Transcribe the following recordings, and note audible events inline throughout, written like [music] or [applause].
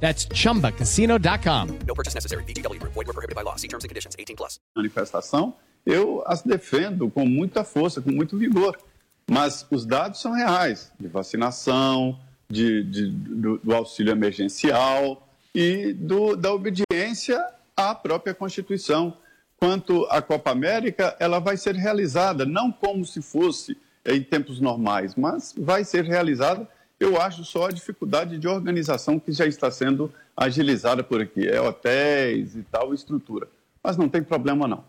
That's chumbacasino.com. No purchase necessary. VGW Group. Void were prohibited by law. See terms and conditions. 18 plus. manifestação, eu as defendo com muita força, com muito vigor. Mas os dados são reais, de vacinação, de, de- do, do auxílio emergencial e do- da obediência à própria Constituição. Quanto à Copa América, ela vai ser realizada, não como se fosse em tempos normais, mas vai ser realizada. Eu acho só a dificuldade de organização que já está sendo agilizada por aqui. É hotéis e tal, estrutura. Mas não tem problema, não.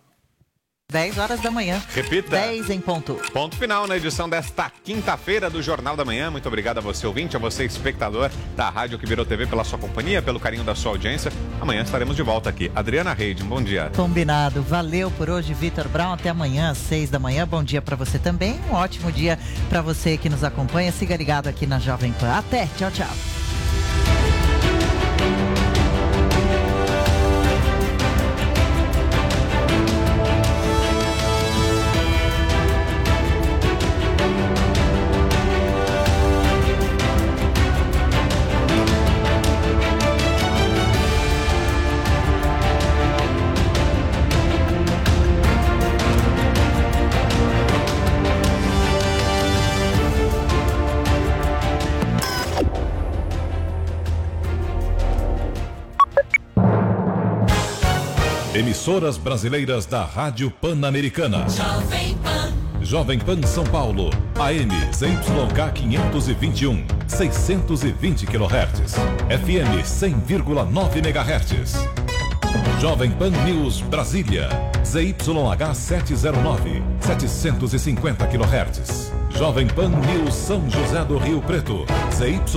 10 horas da manhã. Repita. 10 em ponto. Ponto final na edição desta quinta-feira do Jornal da Manhã. Muito obrigado a você, ouvinte, a você, espectador da Rádio que virou TV, pela sua companhia, pelo carinho da sua audiência. Amanhã estaremos de volta aqui. Adriana Reide, bom dia. Combinado. Valeu por hoje, Vitor Brown. Até amanhã, às 6 da manhã. Bom dia pra você também. Um ótimo dia pra você que nos acompanha. Siga ligado aqui na Jovem Pan. Até. Tchau, tchau. Emissoras brasileiras da Rádio Pan-Americana. Jovem Pan. Jovem Pan São Paulo, AM ZYK 521, 620 kHz. FM 100,9 MHz. Jovem Pan News Brasília, ZYH 709, 750 kHz. Jovem Pan News São José do Rio Preto, ZYK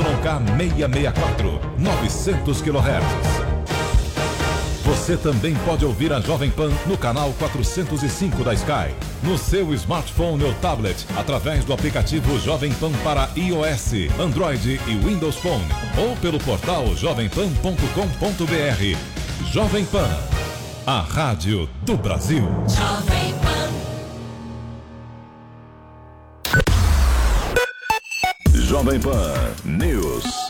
664, 900 kHz. Você também pode ouvir a Jovem Pan no canal 405 da Sky, no seu smartphone ou tablet, através do aplicativo Jovem Pan para iOS, Android e Windows Phone, ou pelo portal jovempan.com.br. Jovem Pan, a rádio do Brasil. Jovem Pan. Jovem Pan News.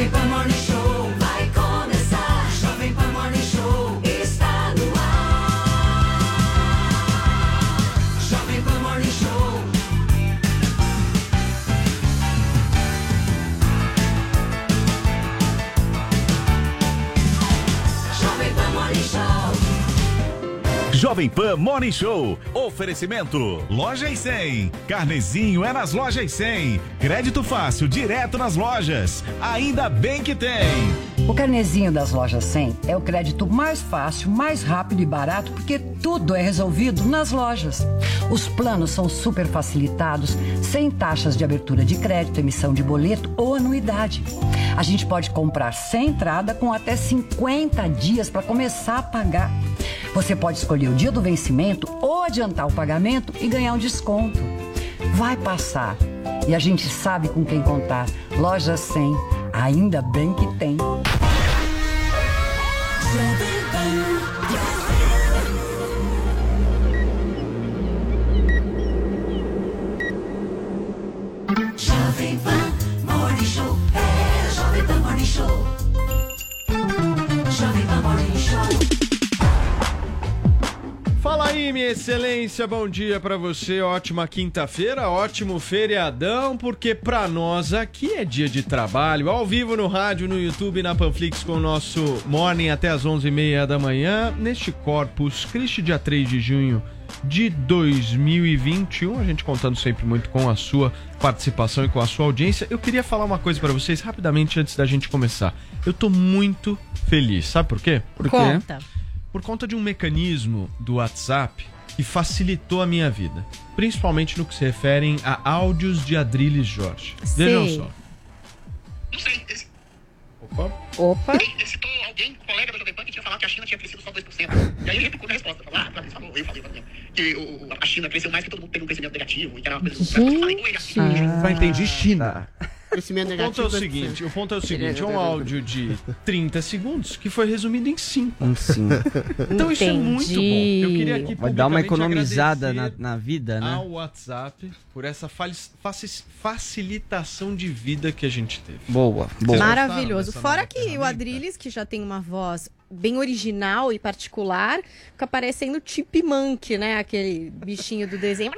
Jovem Pan Morning Show Jovem Pan Morning Show. Oferecimento. Loja e 100. Carnezinho é nas lojas e 100. Crédito fácil, direto nas lojas. Ainda bem que tem. O carnezinho das lojas 100 é o crédito mais fácil, mais rápido e barato, porque tudo é resolvido nas lojas. Os planos são super facilitados, sem taxas de abertura de crédito, emissão de boleto ou anuidade. A gente pode comprar sem entrada com até 50 dias para começar a pagar. Você pode escolher o dia do vencimento ou adiantar o pagamento e ganhar um desconto. Vai passar. E a gente sabe com quem contar. Loja 100. Ainda bem que tem. Minha excelência, bom dia pra você, ótima quinta-feira, ótimo feriadão, porque pra nós aqui é dia de trabalho, ao vivo no rádio, no YouTube, na Panflix com o nosso Morning até as 11h30 da manhã, neste Corpus Christi, dia 3 de junho de 2021, a gente contando sempre muito com a sua participação e com a sua audiência. Eu queria falar uma coisa pra vocês rapidamente antes da gente começar. Eu tô muito feliz, sabe por quê? Por quê? Conta. Por conta de um mecanismo do WhatsApp que facilitou a minha vida, principalmente no que se referem a áudios de Adriles Jorge. Vejam Sei. só. Opa. Opa. citou alguém, colega da Jovem Pan, que tinha falado que a China tinha crescido só 2%. E aí ele replicou na resposta. Falou, ah, falou, eu falei, exemplo, que o- a China cresceu mais que todo mundo teve um crescimento negativo e que era uma coisa... Eu falei, "Oi, assim, Só entendi China. Crescimento O ponto é o seguinte, o ponto é o seguinte, é um áudio de 30 segundos que foi resumido em 5. Em cinco. Então isso é muito bom. Eu queria aqui Vai dar uma economizada na, na vida, né? ao WhatsApp por essa facilitação de vida que a gente teve. Boa, Vocês Maravilhoso. Fora que o Adrilles, que já tem uma voz bem original e particular, fica parecendo Chipmunk, né? Aquele bichinho do desenho.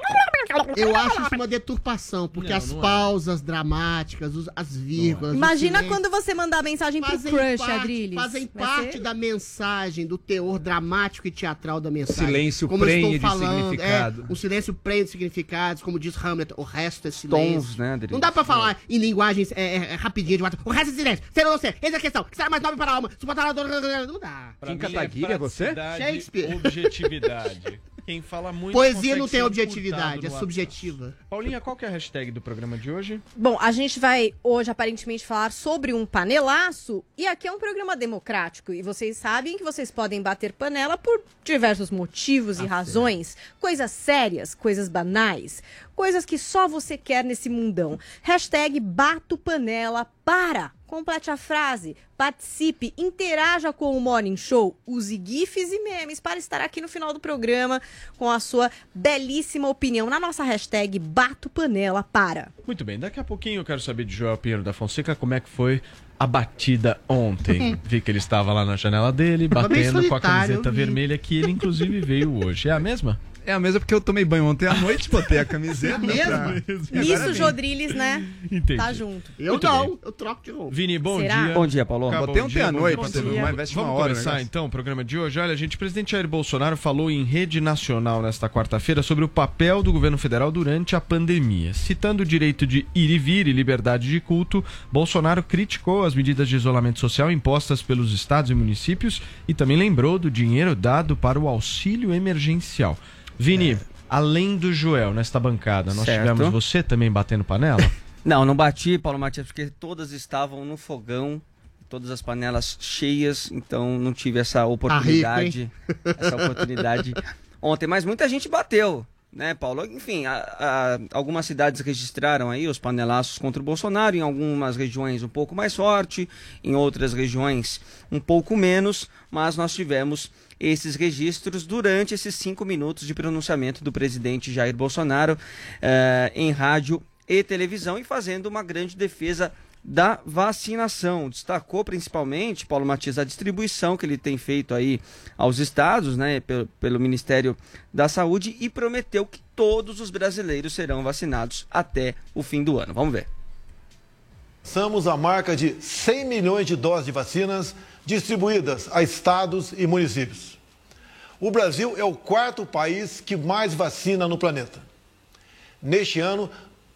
Eu acho isso uma deturpação, porque Não, as não é. pausas dramáticas, os- as vírgulas. Imagina quando você mandar mensagem pro crush, parte, Adrilles. Fazem Vai parte ser- da mensagem, do teor dramático e teatral da mensagem. Silêncio como eu prenhe estou de falando, significado. É, o silêncio prende de significados, como diz Hamlet, o resto é silêncio. Tons, né, Adriano? Não dá pra falar em linguagens é, é, é, rapidinho de WhatsApp. O resto é silêncio. Será você? Eis a questão. Que será mais nobre para a alma? Suportar Não dá. Pra mim é praticidade, Shakespeare. Objetividade. [laughs] Quem fala muito Poesia não tem objetividade, é subjetiva. Paulinha, qual que é a hashtag do programa de hoje? Bom, a gente vai hoje aparentemente falar sobre um panelaço e aqui é um programa democrático e vocês sabem que vocês podem bater panela por diversos motivos e razões, coisas sérias, coisas banais, coisas que só você quer nesse mundão. Hashtag bato panela Para! Complete a frase, participe, interaja com o Morning Show, use GIFs e memes para estar aqui no final do programa com a sua belíssima opinião na nossa hashtag Bato Panela Para. Muito bem, daqui a pouquinho eu quero saber de Joel Pinheiro da Fonseca como é que foi a batida ontem. Vi que ele estava lá na janela dele, batendo com a camiseta vermelha que ele inclusive veio hoje. É a mesma? É a mesma porque eu tomei banho ontem à noite, botei a camiseta. Mesmo? pra- Nisso, Jodriles, né? Entendi. Tá junto. Eu Muito não, bem. eu troco de roupa. Vini, bom Será? dia. Bom dia, Paulo. Cá, Botei bom ontem dia, à bom noite, mas veste uma Vamos hora o começar então o programa de hoje. Olha, gente, o presidente Jair Bolsonaro falou em rede nacional nesta quarta-feira sobre o papel do governo federal durante a pandemia. Citando o direito de ir e vir e liberdade de culto, Bolsonaro criticou as medidas de isolamento social impostas pelos estados e municípios e também lembrou do dinheiro dado para o auxílio emergencial. Vini, além do Joel nesta bancada, nós Certo. tivemos você também batendo panela? [laughs] Não, não bati, Paulo Matias, porque todas estavam no fogão, todas as panelas cheias, então não tive essa oportunidade. [laughs] essa oportunidade ontem. Mas muita gente bateu, né, Paulo? Enfim, a- a- algumas cidades registraram aí os panelaços contra o Bolsonaro, em algumas regiões um pouco mais forte, em outras regiões um pouco menos, mas nós tivemos esses registros durante esses cinco minutos de pronunciamento do presidente Jair Bolsonaro eh, em rádio e televisão e fazendo uma grande defesa da vacinação. Destacou principalmente, Paulo Matias, a distribuição que ele tem feito aí aos estados, né, pelo, pelo Ministério da Saúde e prometeu que todos os brasileiros serão vacinados até o fim do ano. Vamos ver. Alcançamos a marca de 100 milhões de doses de vacinas distribuídas a estados e municípios. O Brasil é o quarto país que mais vacina no planeta. Neste ano,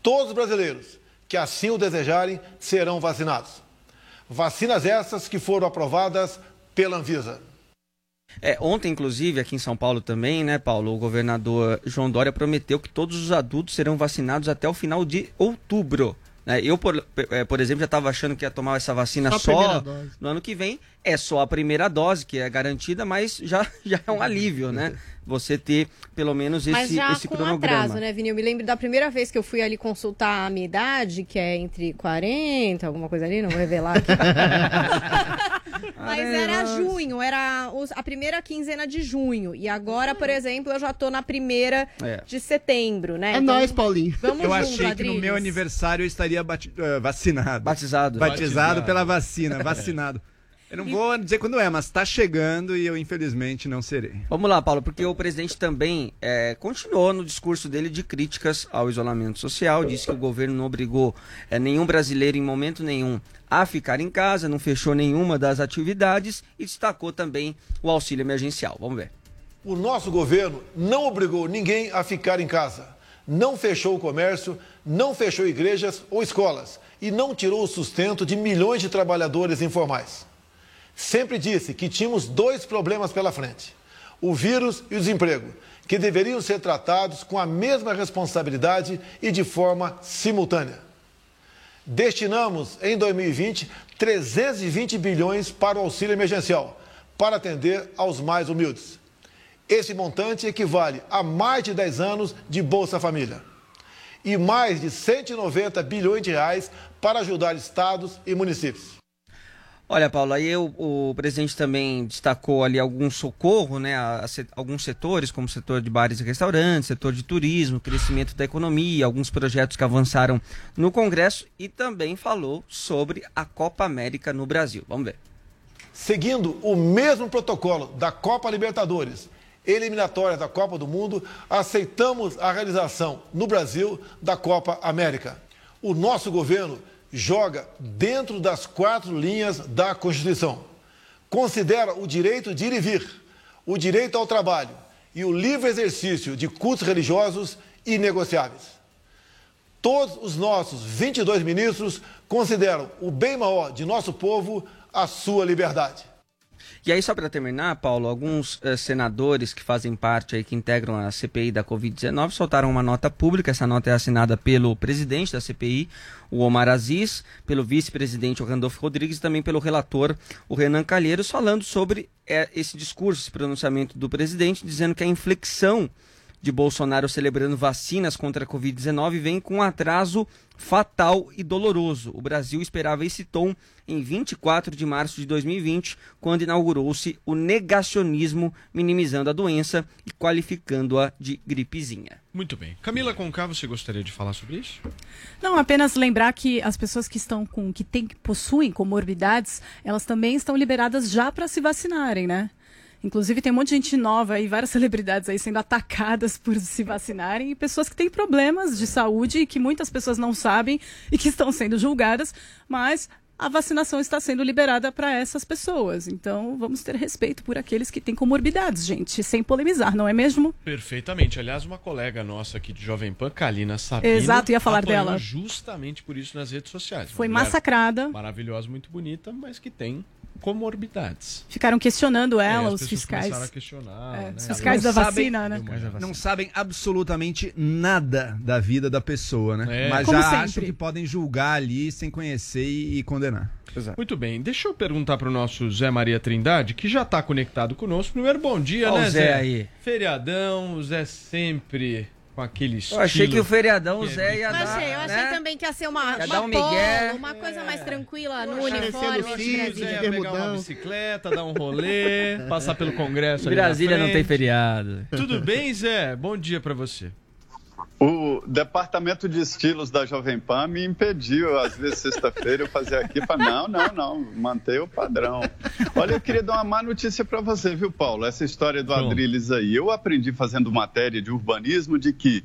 todos os brasileiros que assim o desejarem serão vacinados. Vacinas essas que foram aprovadas pela Anvisa. É, ontem, inclusive, aqui em São Paulo também, né, Paulo, o governador João Dória prometeu que todos os adultos serão vacinados até o final de outubro. né? Eu, por, eh, por exemplo, já estava achando que ia tomar essa vacina Só só, no ano que vem. É só a primeira dose, que é garantida, mas já, [laughs] já é um alívio, né? Você ter pelo menos esse, Mas já esse com cronograma. atraso, né, Vini? Eu me lembro da primeira vez que eu fui ali consultar a minha idade, que é entre 40, alguma coisa ali, não vou revelar aqui. [laughs] Mas era junho, era a primeira quinzena de junho. E agora, por exemplo, eu já tô na primeira É. de setembro, né? É nóis, Paulinho. Vamos eu junto, achei que no Adriles. meu aniversário eu estaria bati- eh, vacinado. Batizado. Batizado Batizado. pela vacina, vacinado. Eu não vou dizer quando é, mas tá chegando e eu infelizmente não serei. Vamos lá, Paulo, porque o presidente também é, continuou no discurso dele de críticas ao isolamento social, disse que o governo não obrigou é, nenhum brasileiro em momento nenhum a ficar em casa, não fechou nenhuma das atividades e destacou também o auxílio emergencial. Vamos ver. O nosso governo não obrigou ninguém a ficar em casa, não fechou o comércio, não fechou igrejas ou escolas e não tirou o sustento de milhões de trabalhadores informais. Sempre disse que tínhamos dois problemas pela frente: o vírus e o desemprego, que deveriam ser tratados com a mesma responsabilidade e de forma simultânea. Destinamos em 2020 320 bilhões para o auxílio emergencial, para atender aos mais humildes. Esse montante equivale a mais de 10 anos de Bolsa Família. E mais de 190 bilhões de reais para ajudar estados e municípios. Olha, Paulo, aí o, o presidente também destacou ali algum socorro, né, a, a alguns setores, como o setor de bares e restaurantes, setor de turismo, crescimento da economia, alguns projetos que avançaram no Congresso e também falou sobre a Copa América no Brasil. Vamos ver. Seguindo o mesmo protocolo da Copa Libertadores, eliminatória da Copa do Mundo, aceitamos a realização no Brasil da Copa América. O nosso governo joga dentro das quatro linhas da Constituição. Considera o direito de ir e vir, o direito ao trabalho e o livre exercício de cultos religiosos inegociáveis. Todos os nossos 22 ministros consideram o bem maior de nosso povo a sua liberdade. E aí, só para terminar, Paulo, alguns eh, senadores que fazem parte aí, que integram a CPI da Covid-19, soltaram uma nota pública. Essa nota é assinada pelo presidente da CPI, o Omar Aziz, pelo vice-presidente, o Randolfo Rodrigues, e também pelo relator, o Renan Calheiros, falando sobre eh, esse discurso, esse pronunciamento do presidente, dizendo que a inflexão de Bolsonaro celebrando vacinas contra a Covid-19 vem com um atraso fatal e doloroso. O Brasil esperava esse tom em 24 de março de 2020, quando inaugurou-se o negacionismo, minimizando a doença e qualificando-a de gripezinha. Muito bem. Camila Conká, você gostaria de falar sobre isso? Não, apenas lembrar que as pessoas que estão com que tem, que possuem comorbidades, elas também estão liberadas já para se vacinarem, né? Inclusive tem um monte de gente nova e várias [laughs] celebridades aí sendo atacadas por se vacinarem e pessoas que têm problemas de saúde e que muitas pessoas não sabem e que estão sendo julgadas, mas a vacinação está sendo liberada para essas pessoas. Então, vamos ter respeito por aqueles que têm comorbidades, gente, sem polemizar, não é mesmo? Perfeitamente. Aliás, uma colega nossa aqui de Jovem Pan, Kalina Sabino, Exato, ia falar dela. justamente por isso nas redes sociais. Foi massacrada. Maravilhosa, muito bonita, mas que tem comorbidades. Ficaram questionando É, ela, as os fiscais. começaram a questionar, É, né? Os fiscais da Não sabem- vacina, né? Não sabem absolutamente nada da vida da pessoa, né? É. Mas Como já sempre. acham que podem julgar ali sem conhecer e, e condenar. Muito bem, deixa eu perguntar para o nosso Zé Maria Trindade, que já está conectado conosco. Primeiro, bom dia, Ó né, o Zé aí. Feriadão, o Zé sempre com aquele estilo. Eu achei que o feriadão, o é Zé ia Eu dar. achei, eu achei né? também que ia ser uma, Ia uma um polo, uma coisa mais tranquila no uniforme. o Brasília. ia pegar uma bicicleta, dar um rolê, passar pelo Congresso Brasília não tem feriado. Tudo bem, Zé? Bom dia para você. O departamento de estilos da Jovem Pan me impediu, às vezes sexta-feira, eu fazer aqui para não, não, não, manter o padrão. Olha, eu queria dar uma má notícia para você, viu, Paulo? Essa história do Adrilles aí. Eu aprendi fazendo matéria de urbanismo de que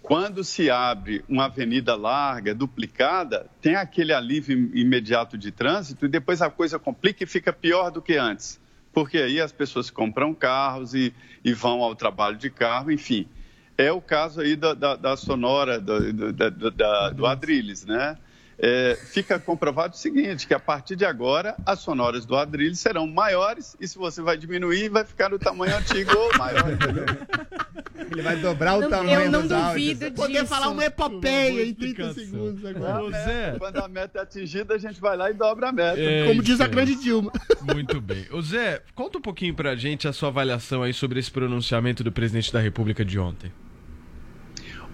quando se abre uma avenida larga, duplicada, tem aquele alívio im- imediato de trânsito e depois a coisa complica e fica pior do que antes. Porque aí as pessoas compram carros e, e vão ao trabalho de carro, enfim. É o caso aí da, da- da sonora do, do, da- da- do Adrilles, né? É, fica comprovado o seguinte, que a partir de agora as sonoras do Adrilles serão maiores e se você vai diminuir, vai ficar no tamanho antigo ou maior, entendeu? Ele vai dobrar o Não- tamanho eu não dos áudios. duvido Poder disso. falar uma epopeia em 30 segundos agora. Zé. Quando a meta é atingida, a gente vai lá e dobra a meta. É Como diz a aí. grande Dilma. Muito bem. Ô Zé, conta um pouquinho pra gente a sua avaliação aí sobre esse pronunciamento do presidente da República de ontem.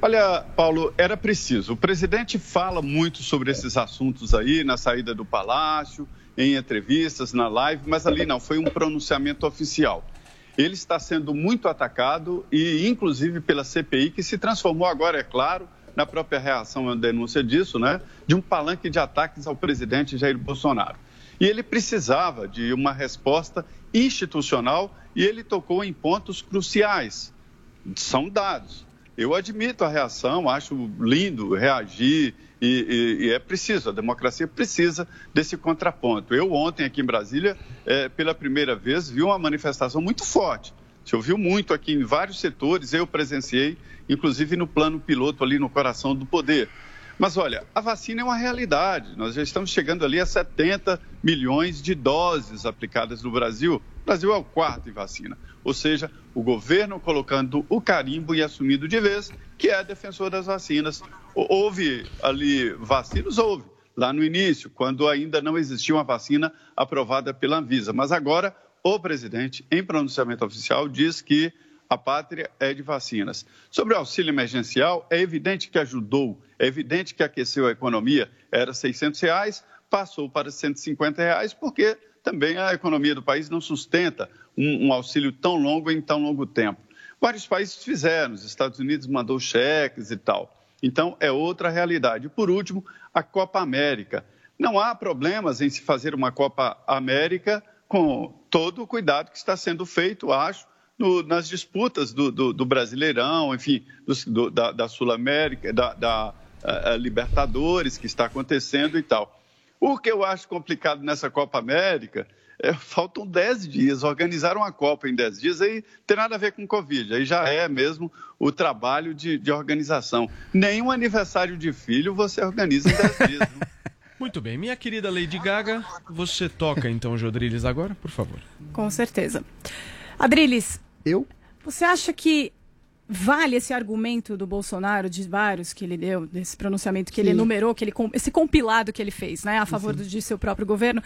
Olha, Paulo, era preciso. O presidente fala muito sobre esses assuntos aí na saída do palácio, em entrevistas, na live, mas ali não, foi um pronunciamento oficial. Ele está sendo muito atacado e, inclusive, pela CPI, que se transformou agora, é claro, na própria reação à denúncia disso, né, de um palanque de ataques ao presidente Jair Bolsonaro. E ele precisava de uma resposta institucional e ele tocou em pontos cruciais. São dados. Eu admito a reação, acho lindo reagir e, e- e é preciso, a democracia precisa desse contraponto. Eu ontem aqui em Brasília, eh, pela primeira vez, vi uma manifestação muito forte. Se ouviu muito aqui em vários setores, eu presenciei, inclusive no plano piloto ali no coração do poder. Mas olha, a vacina é uma realidade. Nós já estamos chegando ali a 70 milhões de doses aplicadas no Brasil. Brasil é o quarto em vacina. Ou seja, o governo colocando o carimbo e assumindo de vez que é defensor das vacinas. Hou- Houve ali vacinas? Houve. Lá no início, quando ainda não existia uma vacina aprovada pela Anvisa. Mas agora, o presidente, em pronunciamento oficial, diz que a pátria é de vacinas. Sobre o auxílio emergencial, é evidente que ajudou, é evidente que aqueceu a economia. Era 600 reais, passou para 150 reais, porque também a economia do país não sustenta um, um auxílio tão longo em tão longo tempo. Vários países fizeram, os Estados Unidos mandou cheques e tal. Então, é outra realidade. Por último, a Copa América. Não há problemas em se fazer uma Copa América com todo o cuidado que está sendo feito, acho, no- nas disputas do, do- do Brasileirão, enfim, do- da, da Sul-América, da, da, eh, eh, Libertadores que está acontecendo e tal. O que eu acho complicado nessa Copa América é, faltam 10 dias. Organizar uma Copa em 10 dias aí tem nada a ver com Covid. Aí já é mesmo o trabalho de, de organização. Nenhum aniversário de filho você organiza em 10 dias. [laughs] Muito bem, minha querida Lady Gaga, você toca então Jodriles agora, por favor. Com certeza. Adriles. Eu? Você acha que Vale esse argumento do Bolsonaro, de vários que ele deu, desse pronunciamento que ele Sim. enumerou, que ele, esse compilado que ele fez, né, a favor do, de seu próprio governo.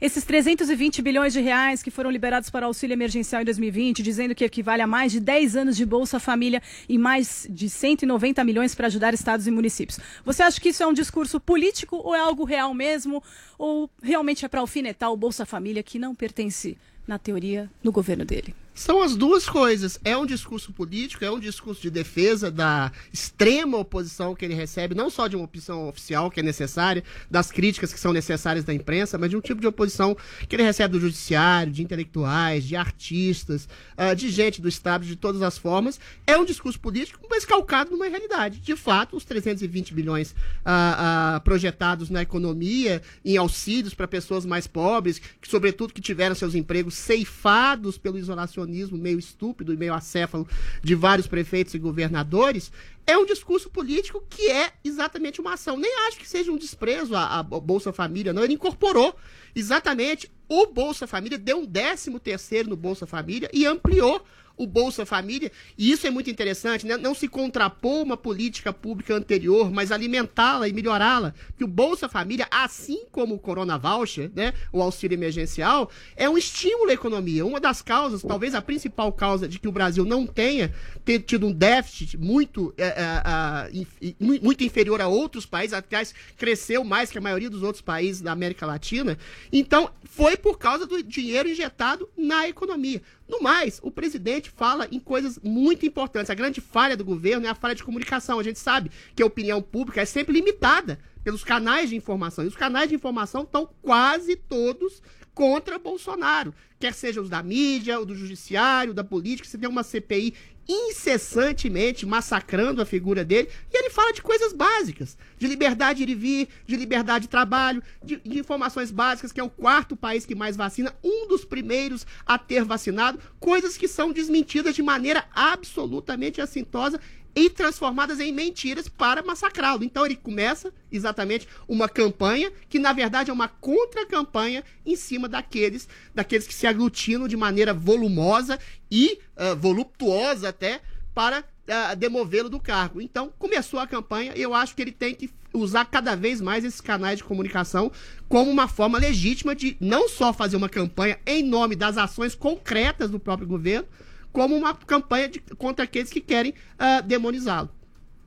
Esses 320 bilhões de reais que foram liberados para auxílio emergencial em 2020, dizendo que equivale a mais de 10 anos de Bolsa Família e mais de 190 milhões para ajudar estados e municípios. Você acha que isso é um discurso político ou é algo real mesmo? Ou realmente é para alfinetar o Bolsa Família que não pertence, na teoria, no governo dele? São as duas coisas. É um discurso político, é um discurso de defesa da extrema oposição que ele recebe, não só de uma opção oficial que é necessária, das críticas que são necessárias da imprensa, mas de um tipo de oposição que ele recebe do judiciário, de intelectuais, de artistas, ah, de gente do Estado, de todas as formas. É um discurso político, mas calcado numa realidade. De fato, os 320 bilhões ah, ah, projetados na economia, em auxílios para pessoas mais pobres, que, sobretudo que tiveram seus empregos ceifados pelo isolacionismo meio estúpido e meio acéfalo de vários prefeitos e governadores, é um discurso político que é exatamente uma ação. Nem acho que seja um desprezo à Bolsa Família, não. Ele incorporou exatamente o Bolsa Família, deu um décimo terceiro no Bolsa Família e ampliou o Bolsa Família, e isso é muito interessante, né? não se contrapor uma política pública anterior, mas alimentá-la e melhorá-la. Que o Bolsa Família, assim como o Corona Voucher, né? o auxílio emergencial, é um estímulo à economia. Uma das causas, talvez a principal causa de que o Brasil não tenha ter tido um déficit muito, é, é, mu- muito inferior a outros países, aliás, cresceu mais que a maioria dos outros países da América Latina. Então, foi por causa do dinheiro injetado na economia. No mais, o presidente fala em coisas muito importantes. A grande falha do governo é a falha de comunicação. A gente sabe que a opinião pública é sempre limitada pelos canais de informação. E os canais de informação estão quase todos contra Bolsonaro. Quer seja os da mídia, o do judiciário, da política. Você tem uma CPI incessantemente massacrando a figura dele, e ele fala de coisas básicas, de liberdade de ir e vir, de liberdade de trabalho, de, de informações básicas, que é o quarto país que mais vacina, um dos primeiros a ter vacinado, coisas que são desmentidas de maneira absolutamente assintosa e transformadas em mentiras para massacrá-lo. Então ele começa exatamente uma campanha que na verdade é uma contra-campanha em cima daqueles, daqueles que se aglutinam de maneira volumosa e ah, voluptuosa até para ah, demovê-lo do cargo. Então começou a campanha e eu acho que ele tem que usar cada vez mais esses canais de comunicação como uma forma legítima de não só fazer uma campanha em nome das ações concretas do próprio governo, como uma campanha de- contra aqueles que querem ah, demonizá-lo.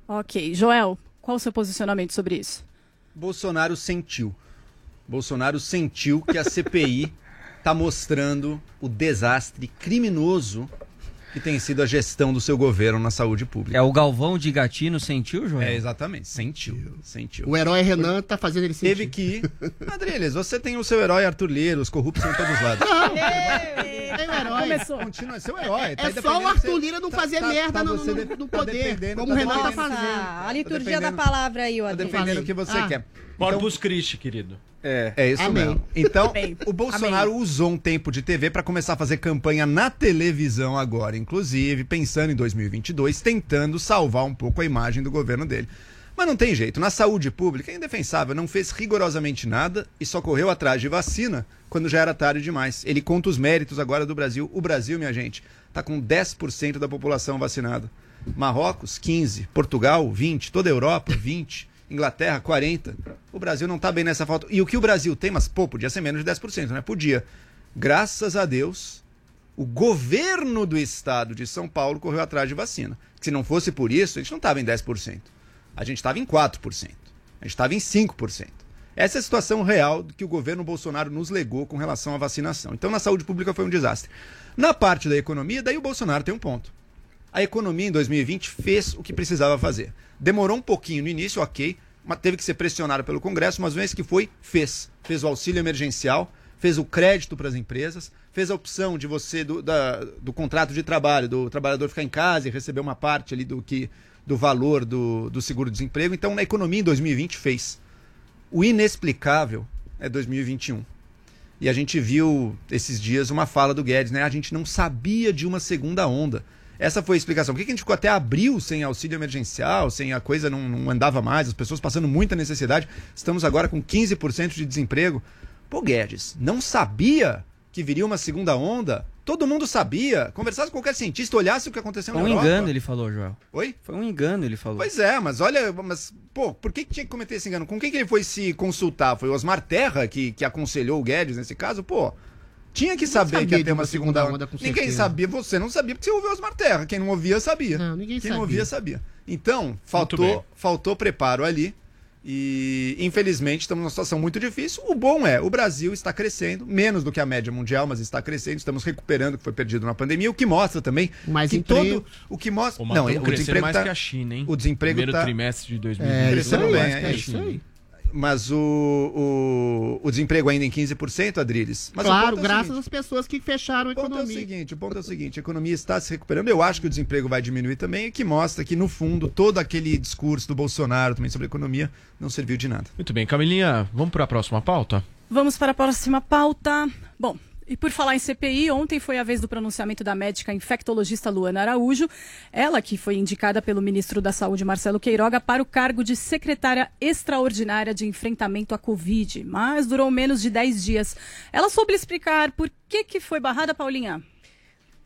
Ok. Joel, qual o seu posicionamento sobre isso? Bolsonaro sentiu. Bolsonaro sentiu que a CPI está mostrando o desastre criminoso que tem sido a gestão do seu governo na saúde pública. É o Galvão de Gatino sentiu, João? É, exatamente. Sentiu. Sentiu. O herói Renan tá fazendo ele sentir. Teve que ir. Adriles, você tem o seu herói Arthur Lira, os corruptos são em todos os lados. [laughs] Não, tem o herói. Começou. Continua seu herói. tá É só o Arthur Lira não tá- fazer tá- merda tá no, no- no tá poder, como o tá Renan tá fazendo. a liturgia da palavra aí, ó. Tá Adriano. dependendo do que você Ah. quer. Corpus Christi, querido. É, é isso Amém. mesmo. Então, Amém. o Bolsonaro usou um tempo de TV para começar a fazer campanha na televisão agora, inclusive, pensando em 2022, tentando salvar um pouco a imagem do governo dele. Mas não tem jeito, na saúde pública é indefensável, não fez rigorosamente nada e só correu atrás de vacina quando já era tarde demais. Ele conta os méritos agora do Brasil. O Brasil, minha gente, tá com 10% da população vacinada. Marrocos, 15. Portugal, 20. Toda a Europa, 20. Inglaterra, 40. O Brasil não tá bem nessa falta. E o que o Brasil tem, mas pô, podia ser menos de 10%, né? Podia. Graças a Deus, o governo do estado de São Paulo correu atrás de vacina. Se não fosse por isso, a gente não estava em 10%. A gente estava em 4%. A gente estava em 5%. Essa é a situação real que o governo Bolsonaro nos legou com relação à vacinação. Então, na saúde pública foi um desastre. Na parte da economia, daí o Bolsonaro tem um ponto. A economia em 2020 fez o que precisava fazer. Demorou um pouquinho no início, ok, mas teve que ser pressionado pelo Congresso, mas uma vez que foi, fez. Fez o auxílio emergencial, fez o crédito para as empresas, fez a opção de você, do, da- do contrato de trabalho, do trabalhador ficar em casa e receber uma parte ali do que do valor do, do seguro-desemprego. Então, na economia em 2020 fez. O inexplicável é 2021. E a gente viu esses dias uma fala do Guedes, né? A gente não sabia de uma segunda onda. Essa foi a explicação. Por que que a gente ficou até abril sem auxílio emergencial, sem a coisa não, não andava mais, as pessoas passando muita necessidade? Estamos agora com 15% de desemprego. Pô, Guedes, não sabia que viria uma segunda onda? Todo mundo sabia. Conversasse com qualquer cientista, olhasse o que aconteceu Foi na um Europa. engano, ele falou, Joel. Oi? Foi um engano, ele falou. Pois é, mas olha, mas, pô, por que, que tinha que cometer esse engano? Com quem que ele foi se consultar? Foi o Osmar Terra que, que aconselhou o Guedes nesse caso? Pô, tinha que saber que ia ter uma segunda onda. onda, com ninguém certeza. sabia, você não sabia porque você ouviu Osmar Terra. Quem não ouvia, sabia. Não, ninguém Quem não sabia. ouvia, sabia. Então, faltou, faltou preparo ali. E infelizmente estamos numa situação muito difícil. O bom é, o Brasil está crescendo, menos do que a média mundial, mas está crescendo. Estamos recuperando o que foi perdido na pandemia, o que mostra também Mais que emprego. todo o que mostra, Ô, não, o desemprego mais tá, que a China, hein? O desemprego Primeiro tá trimestre de 2020. É, crescendo mais bem, é isso aí. Mas o, o, o desemprego ainda em 15%, Adriles. Mas claro, é graças seguinte, às pessoas que fecharam a o ponto é o economia. seguinte, o ponto é o seguinte, a economia está se recuperando. Eu acho que o desemprego vai diminuir também, o que mostra que, no fundo, todo aquele discurso do Bolsonaro também sobre a economia não serviu de nada. Muito bem, Camilinha, vamos para a próxima pauta? Vamos para a próxima pauta. Bom, e por falar em CPI, ontem foi a vez do pronunciamento da médica infectologista Luana Araújo, ela que foi indicada pelo ministro da Saúde Marcelo Queiroga para o cargo de secretária extraordinária de enfrentamento à Covid, mas durou menos de 10 dias. Ela soube explicar por que, que foi barrada, Paulinha.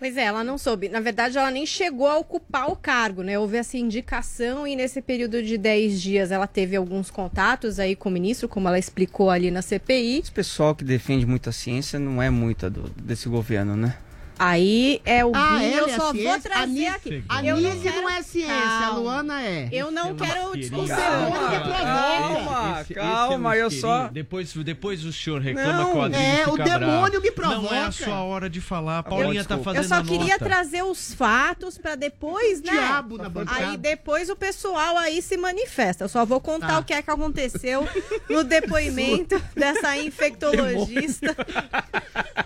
Pois é, ela não soube. Na verdade, ela nem chegou a ocupar o cargo, né? Houve essa indicação e nesse período de 10 dias ela teve alguns contatos aí com o ministro, como ela explicou ali na CPI. Esse pessoal que defende muito a ciência não é muita do, desse governo, né? Aí é o Ah, eu é a só vou trazer A Nise- aqui. A Eu Nise quero- não é ciência, a. Luana é. Eu não quero discussão. Calma, Esse- calma, esse é eu só... Depois, depois o senhor reclama Não, que o Adriano é, o demônio bravo. me provoca. Não é a sua hora de falar. A Paulinha tá desculpa. fazendo Eu só a queria nota. trazer os fatos pra depois, né? Diabo na bancada. Aí depois o pessoal aí se manifesta. Eu só vou contar Tá. o que é que aconteceu no depoimento [laughs] dessa infectologista.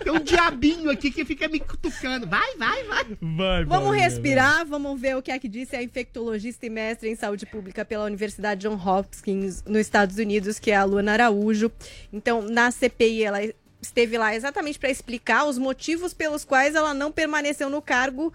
Tem um diabinho aqui que fica me cutucando. Vai, vai, vai. Vai, Vamos Paulinha, respirar, vamos ver o que é que disse a infectologista e mestre em saúde pública pela Universidade John Hopkins nos Estados Unidos, que é a Luana Araújo. Então, na CPI, ela esteve lá exatamente para explicar os motivos pelos quais ela não permaneceu no cargo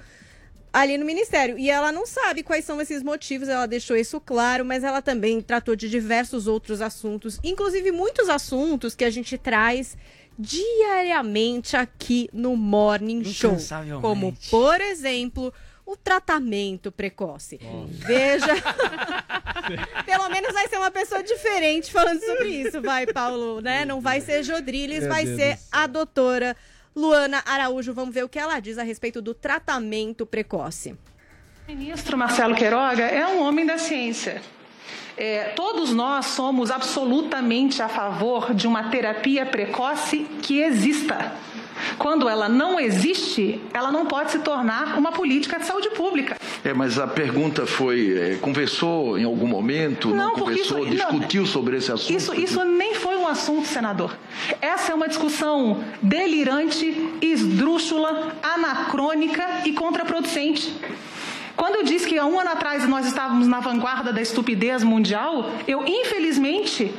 ali no ministério. E ela não sabe quais são esses motivos, ela deixou isso claro, mas ela também tratou de diversos outros assuntos, inclusive muitos assuntos que a gente traz diariamente aqui no Morning Show. Como, por exemplo, o tratamento precoce. Veja. [laughs] Pelo menos vai ser uma pessoa diferente falando sobre isso, vai, Paulo, né? Não vai ser Jodriles, Meu vai Deus ser a doutora Luana Araújo. Vamos ver o que ela diz a respeito do tratamento precoce. O ministro Marcelo Queiroga é um homem da ciência. É, todos nós somos absolutamente a favor de uma terapia precoce que exista. Quando ela não existe, ela não pode se tornar uma política de saúde pública. É, mas a pergunta foi, é, conversou em algum momento? Não, Não, conversou, isso- não. discutiu sobre esse assunto? Isso, isso nem foi um assunto, senador. Essa é uma discussão delirante, esdrúxula, anacrônica e contraproducente. Quando eu disse que há um ano atrás nós estávamos na vanguarda da estupidez mundial, eu, infelizmente,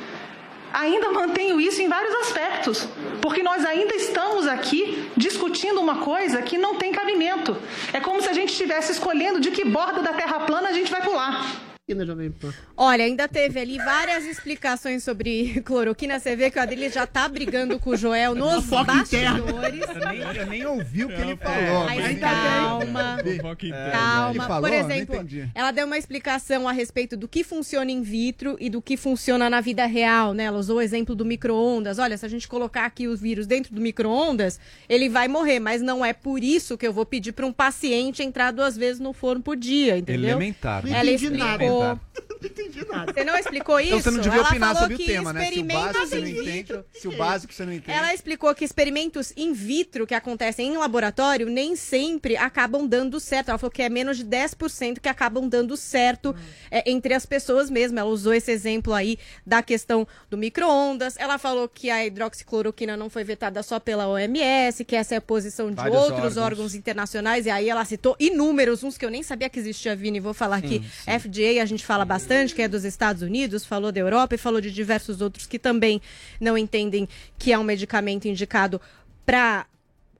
ainda mantenho isso em vários aspectos. Porque nós ainda estamos aqui discutindo uma coisa que não tem cabimento. É como se a gente estivesse escolhendo de que borda da Terra plana a gente vai pular. Aqui na Jovem Pan. Olha, ainda teve ali várias explicações sobre [laughs] cloroquina. Você vê que o Adriles já tá brigando com o Joel nos bastidores. Eu nem, eu nem ouvi o que ele É, falou. Mas mas calma. Interna. Calma. Falou? Por exemplo, ela deu uma explicação a respeito do que funciona in vitro e do que funciona na vida real, né? Ela usou o exemplo do micro-ondas. Olha, se a gente colocar aqui os vírus dentro do micro-ondas, ele vai morrer, mas não é por isso que eu vou pedir para um paciente entrar duas vezes no forno por dia, entendeu? Elementar. Não Ela explicou. nada. Não [laughs] entendi nada. Você não explicou isso? Então você não devia ela opinar falou sobre o que tema, né? Se o experimentos básico você não in entende, vitro- se o básico você não entende. Ela explicou que experimentos in vitro que acontecem em laboratório nem sempre acabam dando certo. Ela falou que é menos de 10% que acabam dando certo é, entre as pessoas mesmo. Ela usou esse exemplo aí da questão do micro-ondas. Ela falou que a hidroxicloroquina não foi vetada só pela OMS, que essa é a posição de Vários outros órgãos. órgãos internacionais. E aí ela citou inúmeros, uns que eu nem sabia que existia, Vini. Vou falar aqui. FDA, a gente fala bastante, que é dos Estados Unidos, falou da Europa e falou de diversos outros que também não entendem que é um medicamento indicado para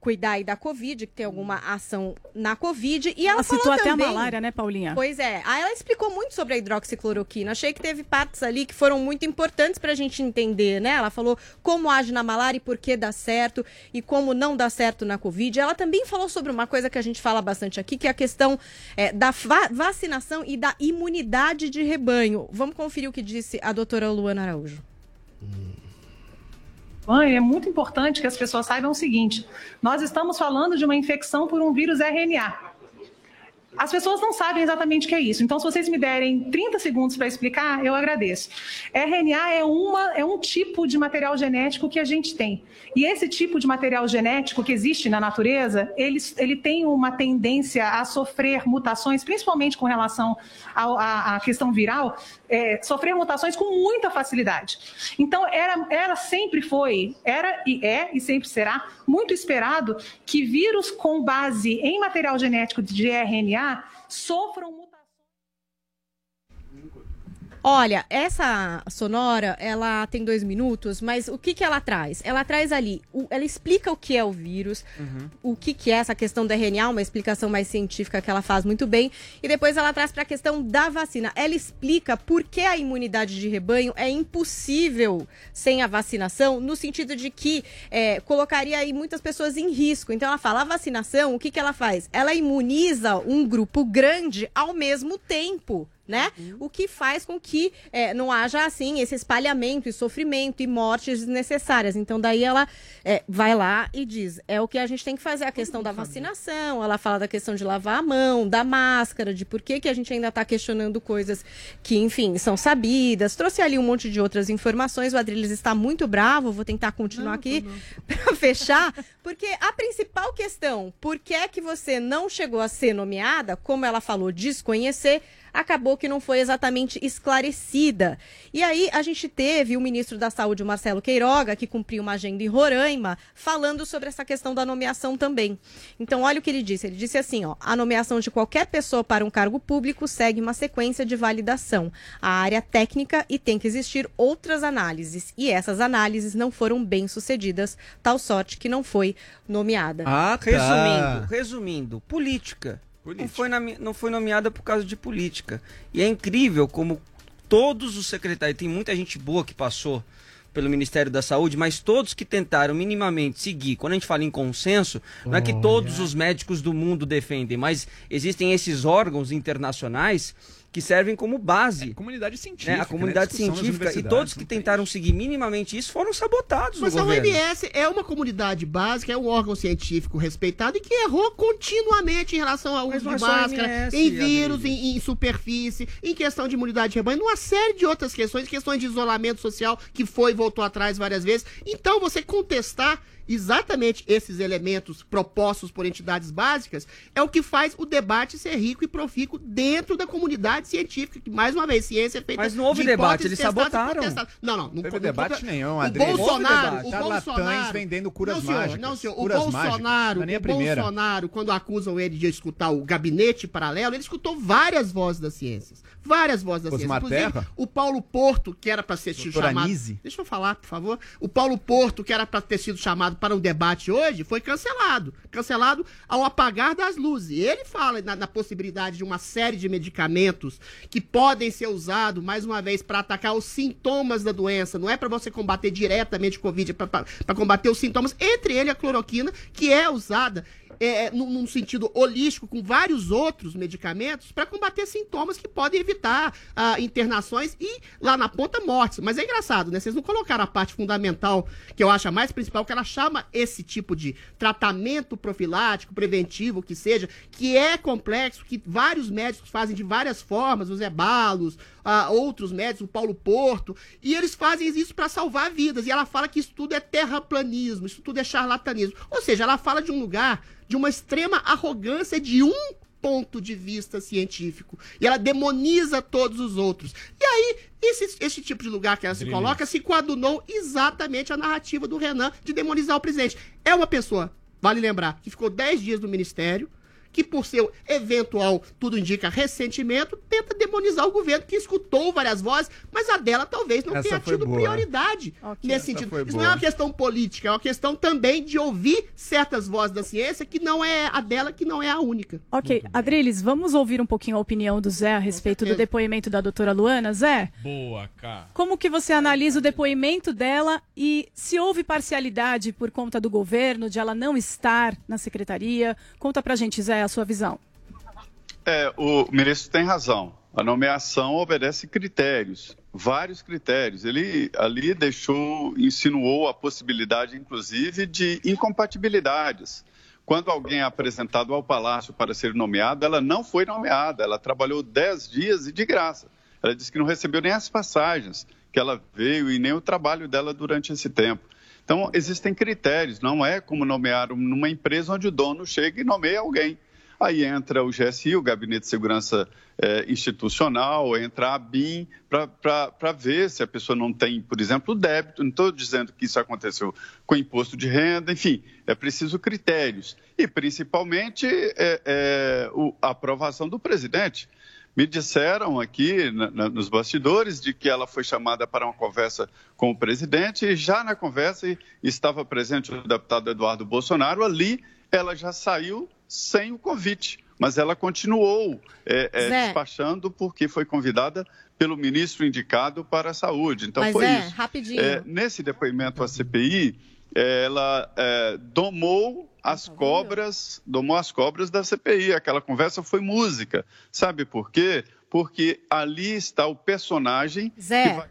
cuidar aí da Covid, que tem alguma ação na Covid. E ela, Ela falou citou até a também- malária, né, Paulinha? Pois é. Aí ela explicou muito sobre a hidroxicloroquina. Achei que teve partes ali que foram muito importantes pra gente entender, né? Ela falou como age na malária e por que dá certo e como não dá certo na Covid. Ela também falou sobre uma coisa que a gente fala bastante aqui, que é a questão é, da va- vacinação e da imunidade de rebanho. Vamos conferir o que disse a doutora Luana Araújo. Mãe, é muito importante que as pessoas saibam o seguinte: nós estamos falando de uma infecção por um vírus RNA. As pessoas não sabem exatamente o que é isso. Então, se vocês me derem 30 segundos para explicar, eu agradeço. RNA é, uma, é um tipo de material genético que a gente tem. E esse tipo de material genético que existe na natureza, ele, ele tem uma tendência a sofrer mutações, principalmente com relação à questão viral, é, sofrer mutações com muita facilidade. Então, era, era sempre foi, era e é e sempre será muito esperado que vírus com base em material genético de RNA sofram. Olha, essa sonora, ela tem dois minutos, mas o que, que ela traz? Ela traz ali, o- ela explica o que é o vírus, o que, que é essa questão do RNA, uma explicação mais científica que ela faz muito bem, e depois ela traz para a questão da vacina. Ela explica por que a imunidade de rebanho é impossível sem a vacinação, no sentido de que é, colocaria aí muitas pessoas em risco. Então ela fala, a vacinação, o que, que ela faz? Ela imuniza um grupo grande ao mesmo tempo né? O que faz com que é, não haja, assim, esse espalhamento e sofrimento e mortes desnecessárias. Então, daí ela é, vai lá e diz, é o que a gente tem que fazer, a questão da vacinação, ela fala da questão de lavar a mão, da máscara, de por que, que a gente ainda está questionando coisas que, enfim, são sabidas. Trouxe ali um monte de outras informações, o Adriles está muito bravo, vou tentar continuar aqui [laughs] para fechar, porque a principal questão, por que é que você não chegou a ser nomeada, como ela falou, desconhecer, acabou que não foi exatamente esclarecida. E aí a gente teve o ministro da Saúde, Marcelo Queiroga, que cumpriu uma agenda em Roraima, falando sobre essa questão da nomeação também. Então, olha o que ele disse. Ele disse assim, ó, a nomeação de qualquer pessoa para um cargo público segue uma sequência de validação. A área técnica e tem que existir outras análises. E essas análises não foram bem sucedidas, tal sorte que não foi nomeada. Ah, Resumindo, resumindo, política. Não, foi nome- não foi nomeada por causa de política. E é incrível como todos os secretários, tem muita gente boa que passou pelo Ministério da Saúde, mas todos que tentaram minimamente seguir, quando a gente fala em consenso, não é que todos os médicos do mundo defendem, mas existem esses órgãos internacionais que servem como base. comunidade científica, né? A né? comunidade nas científica e todos que tentaram seguir minimamente isso foram sabotados Mas no a. OMS é uma comunidade básica, é um órgão científico respeitado e que errou continuamente em relação ao uso de é máscara, OMS, em vírus, em, em superfície, em questão de imunidade de rebanho, numa série de outras questões, questões de isolamento social que foi e voltou atrás várias vezes. Então, você contestar exatamente esses elementos propostos por entidades básicas é o que faz o debate ser rico e profícuo dentro da comunidade científica, que mais uma vez, ciência é feita Mas não houve de debate, eles sabotaram. Não, não, não Teve debate nenhum, O Adriles. Bolsonaro, o debate. Bolsonaro vendendo curas não, senhor, mágicas. Não, senhor, o Bolsonaro, é nem a o. Bolsonaro, quando acusam ele de escutar o gabinete paralelo, ele escutou várias vozes das ciências. Várias vozes das Osmar ciências. Inclusive, Terra? o Paulo Porto, que era para ser Doutora chamado. Nise? Deixa eu falar, por favor. O Paulo Porto, que era para ter sido chamado para um debate hoje, foi cancelado. Cancelado ao apagar das luzes. Ele fala na, na possibilidade de uma série de medicamentos que podem ser usados, mais uma vez, para atacar os sintomas da doença. Não é para você combater diretamente o Covid, é para combater os sintomas, entre ele a cloroquina, que é usada é, num, num sentido holístico, com vários outros medicamentos, para combater sintomas que podem evitar ah, internações e, lá na ponta, mortes. Mas é engraçado, né? Vocês não colocaram a parte fundamental, que eu acho a mais principal, que ela chama esse tipo de tratamento profilático, preventivo, que seja, que é complexo, que vários médicos fazem de várias formas, o Zé Ah, outros médicos, o Paulo Porto, e eles fazem isso para salvar vidas. E ela fala que isso tudo é terraplanismo, isso tudo é charlatanismo. Ou seja, ela fala de um lugar de uma extrema arrogância de um ponto de vista científico. E ela demoniza todos os outros. E aí, esse, esse tipo de lugar que ela se coloca se coadunou exatamente a narrativa do Renan de demonizar o presidente. É uma pessoa, vale lembrar, que ficou 10 dias no ministério, que por seu eventual, tudo indica, ressentimento, tenta demonizar o governo, que escutou várias vozes, mas a dela talvez não Essa tenha tido boa. prioridade nesse Essa sentido. Isso boa. não é uma questão política, é uma questão também de ouvir certas vozes da ciência que não é a dela, que não é a única. Ok, Adriles, vamos ouvir um pouquinho a opinião do Zé a respeito do depoimento da doutora Luana. Zé, Boa, cara. como que você analisa o depoimento dela e se houve parcialidade por conta do governo, de ela não estar na secretaria? Conta pra gente, Zé, a sua visão. É, o ministro tem razão. A nomeação obedece critérios, vários critérios. Ele ali deixou, insinuou a possibilidade, inclusive, de incompatibilidades. Quando alguém é apresentado ao palácio para ser nomeado, ela não foi nomeada. Ela trabalhou 10 dias e de graça. Ela disse que não recebeu nem as passagens que ela veio e nem o trabalho dela durante esse tempo. Então, existem critérios. Não é como nomear numa empresa onde o dono chega e nomeia alguém. Aí entra o GSI, o Gabinete de Segurança eh, Institucional, entra a BIM, para ver se a pessoa não tem, por exemplo, débito. Não estou dizendo que isso aconteceu com imposto de renda, enfim, é preciso critérios. E, principalmente, eh, eh, o- a aprovação do presidente. Me disseram aqui na- na- nos bastidores de que ela foi chamada para uma conversa com o presidente e já na conversa estava presente o deputado Eduardo Bolsonaro. Ali ela já saiu sem o convite, mas ela continuou é, é, despachando porque foi convidada pelo ministro indicado para a saúde. Então Mas foi é, isso. rapidinho. É, nesse depoimento à CPI, ela é, domou as cobras, domou as cobras da CPI. Aquela conversa foi música. Sabe por quê? Porque ali está o personagem Zé, que vai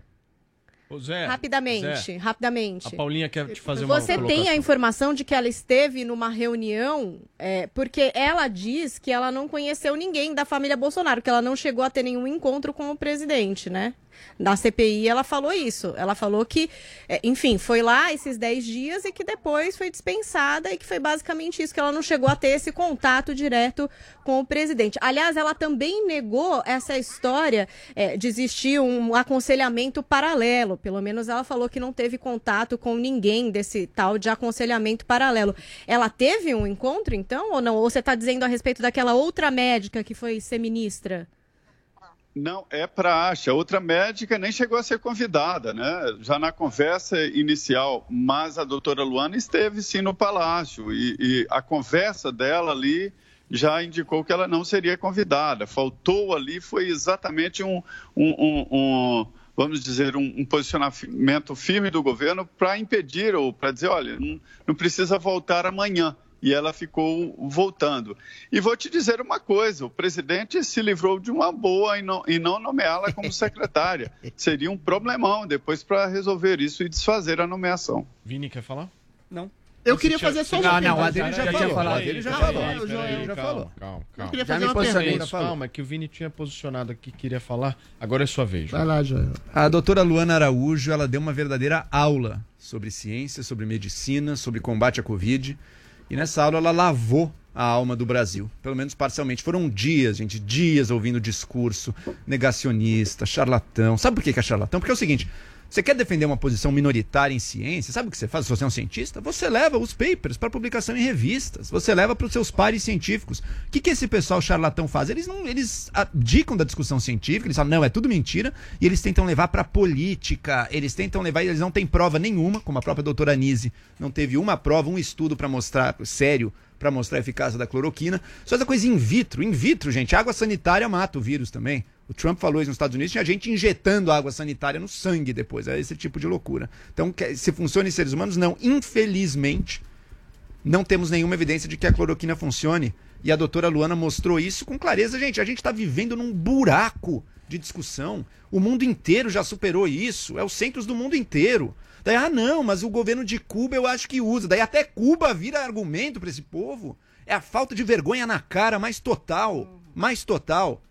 Zé, rapidamente, Zé, rapidamente. a Paulinha quer te fazer uma Você tem colocação. a informação de que ela esteve numa reunião, é, porque ela diz que ela não conheceu ninguém da família Bolsonaro, que ela não chegou a ter nenhum encontro com o presidente, né? Na CPI ela falou isso. Ela falou que, é, enfim, foi lá esses 10 dias e que depois foi dispensada e que foi basicamente isso, que ela não chegou a ter esse contato direto com o presidente. Aliás, ela também negou essa história é, de existir um aconselhamento paralelo. Pelo menos ela falou que não teve contato com ninguém desse tal de aconselhamento paralelo. Ela teve um encontro, então, ou não? Ou você está dizendo a respeito daquela outra médica que foi ser ministra? Não, é praxe. A outra médica nem chegou a ser convidada, né? Já na conversa inicial, mas a doutora Luana esteve sim no palácio e, e a conversa dela ali já indicou que ela não seria convidada. Faltou ali foi exatamente um, um- um- um, vamos dizer, um, um posicionamento firme do governo para impedir ou para dizer, olha, não, não precisa voltar amanhã. E ela ficou voltando. E vou te dizer uma coisa: o presidente se livrou de uma boa em não, não nomeá-la como [laughs] secretária. Seria um problemão depois para resolver isso e desfazer a nomeação. Vini, quer falar? Não. Eu queria fazer só uma Ah, não, a pergunta. dele já, Já falou. A dele já Não, falou. já calma, falou. Calma, Eu calma. queria Já fazer me uma pergunta. Calma, é que o Vini tinha posicionado aqui, queria falar. Agora é sua vez. Vai lá, Joel. A doutora Luana Araújo, ela deu uma verdadeira aula sobre ciência, sobre medicina, sobre combate à Covid. E nessa aula ela lavou a alma do Brasil, pelo menos parcialmente. Foram dias, gente, dias ouvindo discurso negacionista, charlatão. Sabe por que é charlatão? Porque é o seguinte, você quer defender uma posição minoritária em ciência, sabe o que você faz se você é um cientista? Você leva os papers para publicação em revistas, você leva para os seus pares científicos. O que, que esse pessoal charlatão faz? Eles não, eles abdicam da discussão científica, eles falam, não, é tudo mentira, e eles tentam levar para política, eles tentam levar, eles não têm prova nenhuma, como a própria doutora Anise não teve uma prova, um estudo para mostrar, sério, para mostrar a eficácia da cloroquina. Só essa coisa in vitro, in vitro, gente, água sanitária mata o vírus também. O Trump falou isso nos Estados Unidos, tinha gente injetando água sanitária no sangue depois. É esse tipo de loucura. Então, se funciona em seres humanos, não. Infelizmente, não temos nenhuma evidência de que a cloroquina funcione. E a doutora Luana mostrou isso com clareza. Gente, a gente está vivendo num buraco de discussão. O mundo inteiro já superou isso. É os centros do mundo inteiro. Daí, ah, não, mas o governo de Cuba eu acho que usa. Daí até Cuba vira argumento para esse povo. É a falta de vergonha na cara mais total. Mais total.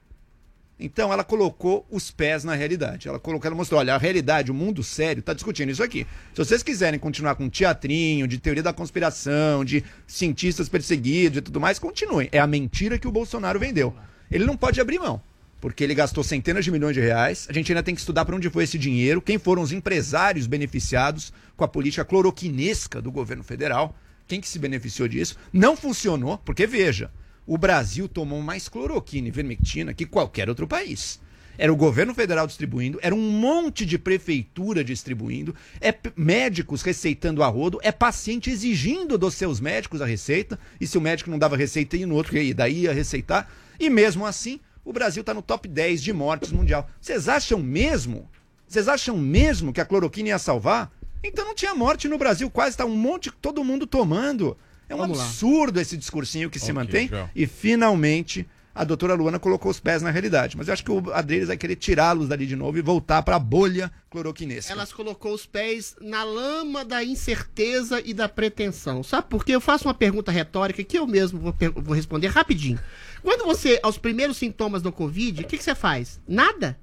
Então ela colocou os pés na realidade. Ela colocou, ela mostrou, olha, a realidade, o mundo sério está discutindo isso aqui. Se vocês quiserem continuar com teatrinho, de teoria da conspiração, de cientistas perseguidos e tudo mais, continuem. É a mentira que o Bolsonaro vendeu. Ele não pode abrir mão, porque ele gastou centenas de milhões de reais. A gente ainda tem que estudar para onde foi esse dinheiro, quem foram os empresários beneficiados com a política cloroquinesca do governo federal, quem que se beneficiou disso. Não funcionou, porque veja, o Brasil tomou mais cloroquina e vermectina que qualquer outro país. Era o governo federal distribuindo, era um monte de prefeitura distribuindo, é médicos receitando a rodo, é paciente exigindo dos seus médicos a receita, e se o médico não dava receita, ia no outro, e daí ia receitar. E mesmo assim, o Brasil está no top 10 de mortes mundial. Vocês acham mesmo? Vocês acham mesmo que a cloroquina ia salvar? Então não tinha morte no Brasil, quase tá um monte, todo mundo tomando. É um Vamos lá. absurdo esse discursinho que se Ok, mantém. João. E finalmente a doutora Luana colocou os pés na realidade. Mas eu acho que o Adriles vai querer tirá-los dali de novo e voltar para a bolha cloroquinesca. Elas colocou os pés na lama da incerteza e da pretensão. Sabe por quê? Eu faço uma pergunta retórica que eu mesmo vou, vou responder rapidinho. Quando você, aos primeiros sintomas do Covid, o que, que você faz? Nada.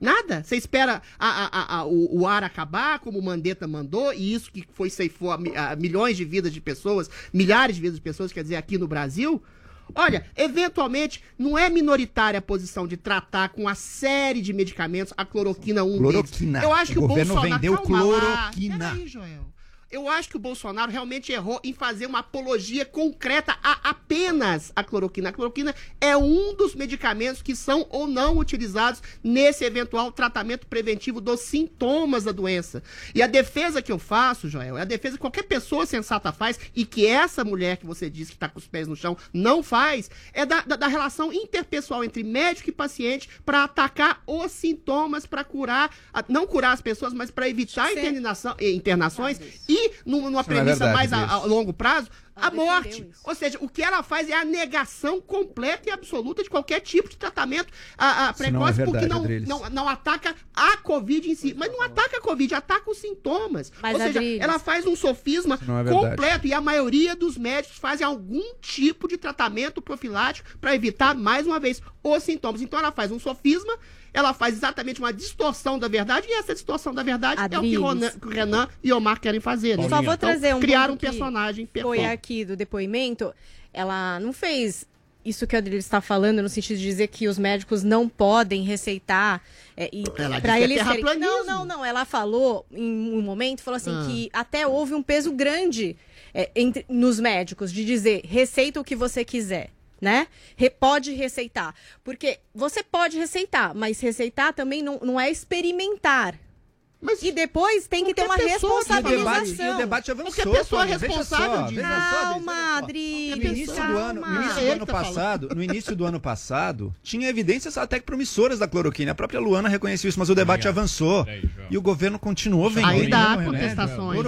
Nada. Você espera a- a- a- o, o ar acabar, como o Mandetta mandou, e isso que foi ceifou a mi- a milhões de vidas de pessoas, milhares de vidas de pessoas, quer dizer, aqui no Brasil. Olha, eventualmente, não é minoritária a posição de tratar com a série de medicamentos a cloroquina 1 Cloroquina. Eu acho que O o, governo Bolsonaro... vendeu Calma lá. cloroquina. Peraí, Joel. Eu acho que o Bolsonaro realmente errou em fazer uma apologia concreta a apenas a cloroquina. A cloroquina é um dos medicamentos que são ou não utilizados nesse eventual tratamento preventivo dos sintomas da doença. E a defesa que eu faço, Joel, é a defesa que qualquer pessoa sensata faz e que essa mulher que você disse que está com os pés no chão não faz, é da, da, da relação interpessoal entre médico e paciente para atacar os sintomas, para curar, não curar as pessoas, mas para evitar internação, eh, internações e, num- numa Isso é premissa verdade, mais a, a longo prazo, a morte. Ou seja, o que ela faz é a negação completa e absoluta de qualquer tipo de tratamento a, a Isso não é precoce, verdade, porque não, não, não ataca a Covid em si. Mas não ataca a Covid, ataca os sintomas. Mas, Ou seja, Adriles- ela faz um sofisma é completo e a maioria dos médicos fazem algum tipo de tratamento profilático para evitar, mais uma vez, os sintomas. Então ela faz um sofisma, ela faz exatamente uma distorção da verdade e essa distorção da verdade é o que Adriles. Ronan- Renan e Omar querem fazer. né? Só vou Então, trazer um criar um personagem Foi perfeito. aqui do depoimento. Ela não fez isso que a Adriana está falando, no sentido de dizer que os médicos não podem receitar é, e Ela para disse que é eles serem... terraplanismo. Não, não, não. Ela falou em um momento, falou assim Ah. que até houve um peso grande é, entre, nos médicos de dizer receita o que você quiser. Né? Re- pode receitar. Porque você pode receitar, mas receitar também não, não é experimentar. E depois tem que ter uma responsabilização. E o debate, e o debate avançou. Qualquer pessoa Tony, veja responsável disso. Calma. Adri. No início do ano, no início do ano passado, no início do ano passado, tinha evidências até que promissoras da cloroquina. A própria Luana reconheceu isso, mas o debate avançou. e o governo continuou vendendo. Ainda há contestações,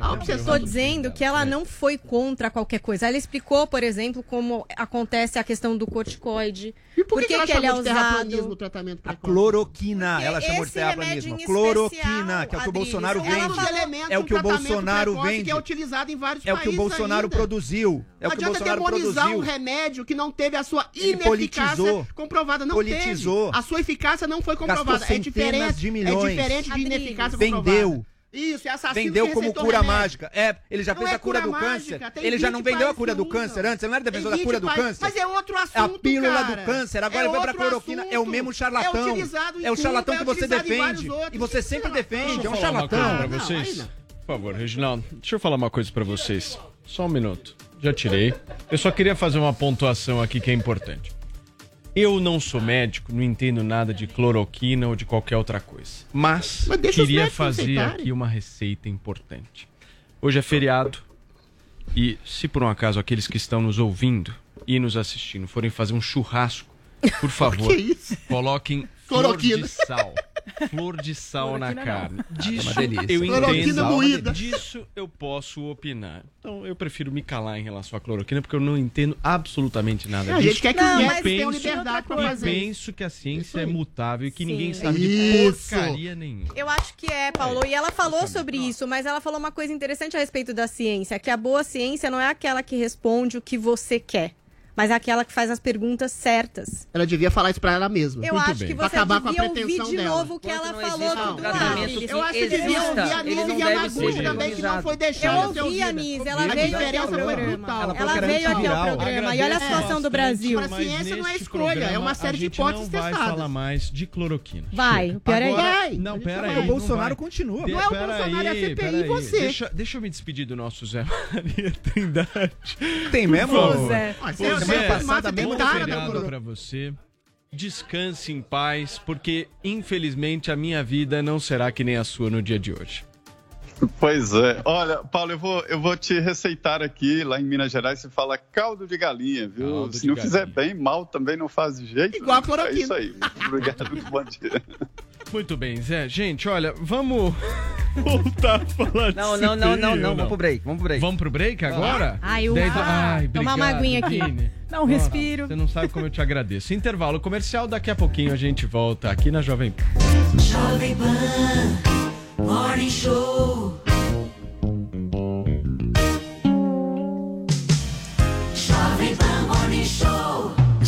a. A Estou dizendo que ela não foi contra qualquer coisa. Ela explicou, por exemplo, como acontece a questão do corticoide. Por que, que ela que ele é chamou de terraplanismo o usado? tratamento A cloroquina, Porque ela chamou de terraplanismo. Cloroquina, que é o que o Bolsonaro É vende. É o que o Bolsonaro vende. Que é utilizado em vários É o que o Bolsonaro produziu. É Não o que o adianta Bolsonaro demonizar produziu. um remédio que não teve a sua ineficácia comprovada. Não Politizou. teve. A sua eficácia não foi comprovada. É diferente, de milhões. é diferente de ineficácia Vendeu. Isso, é assassino Vendeu que como cura remédio. mágica. É, ele já Não fez é a cura, cura do mágica, câncer. Ele já 20 não vendeu a cura do câncer antes? Ele não era defensor da cura 20 do países, câncer? Mas é outro É assunto, a pílula cara. do câncer. Agora É vai pra cloroquina. É o assunto. mesmo É charlatão. utilizado em É o charlatão Cuba, que é você defende. E você sempre defende. Deixa É eu um falar uma coisa charlatão. pra vocês. Por favor, Reginaldo, deixa eu falar uma coisa pra vocês. Só um minuto. Já tirei. Eu só queria fazer uma pontuação aqui que é importante. Eu não sou médico, não entendo nada de cloroquina ou de qualquer outra coisa. Mas, Mas queria fazer receitarem. aqui uma receita importante. Hoje é feriado e se por um acaso aqueles que estão nos ouvindo e nos assistindo forem fazer um churrasco, por [laughs] favor, coloquem flor de sal. Flor de sal na carne. É Disso uma delícia. eu Cloroquina entendo. moída. Disso eu posso opinar. Então eu prefiro me calar em relação à cloroquina porque eu não entendo absolutamente nada A disso. gente quer que Não, os mas penso- liberdade pra fazer penso que a ciência é mutável e que Sim. ninguém sabe Isso. de porcaria nenhuma. Eu acho que é, Paulo. E ela falou sobre isso, mas ela falou uma coisa interessante a respeito da ciência, que a boa ciência não é aquela que responde o que você quer, mas é aquela que faz as perguntas certas. Ela devia falar isso pra ela mesma. Eu Muito acho bem. que Pra você acabar com a devia ouvir de dela. novo o que ela falou do que Eu acho que devia ouvir a Nise deve Yamaguchi ser também, que não foi Eu deixada ser ouvi a. Nise, ela A veio aqui ao foi programa. brutal. Ela veio aqui ao programa. E olha a situação do Brasil. A ciência não é escolha, é uma série a de hipóteses não vai testadas. falar mais de cloroquina. Vai, Chega. o pior é Agora- Vai, Não, a gente pera vai. aí. O Bolsonaro continua. Não é o Bolsonaro, é a CPI, aí. você. Deixa, eu me despedir do nosso Zé Maria [laughs] Trindade. Tem mesmo? Zé. Semana Zé, passada mesmo, cara, feriado pra você. Descanse em paz, porque infelizmente a minha vida não será que nem a sua no dia de hoje. Pois é. Olha, Paulo, eu vou, eu vou te receitar aqui, lá em Minas Gerais, se fala caldo de galinha, viu? Caldo se não galinha. fizer bem, mal também não faz de jeito. Igual a É cloroquina. isso aí. Obrigado, bom dia. Muito bem, Zé. Gente, olha, vamos voltar a falar de Não, não, não, não, não. Vamos pro break, vamos pro break. Vvamos pro break agora? Ai, o- Dez da- ah, Ai, toma uma aguinha aqui. Dá um respiro. Você não sabe como eu te agradeço. Intervalo comercial, daqui a pouquinho a gente volta aqui na Jovem Pan. Jovem Pan Morning Show.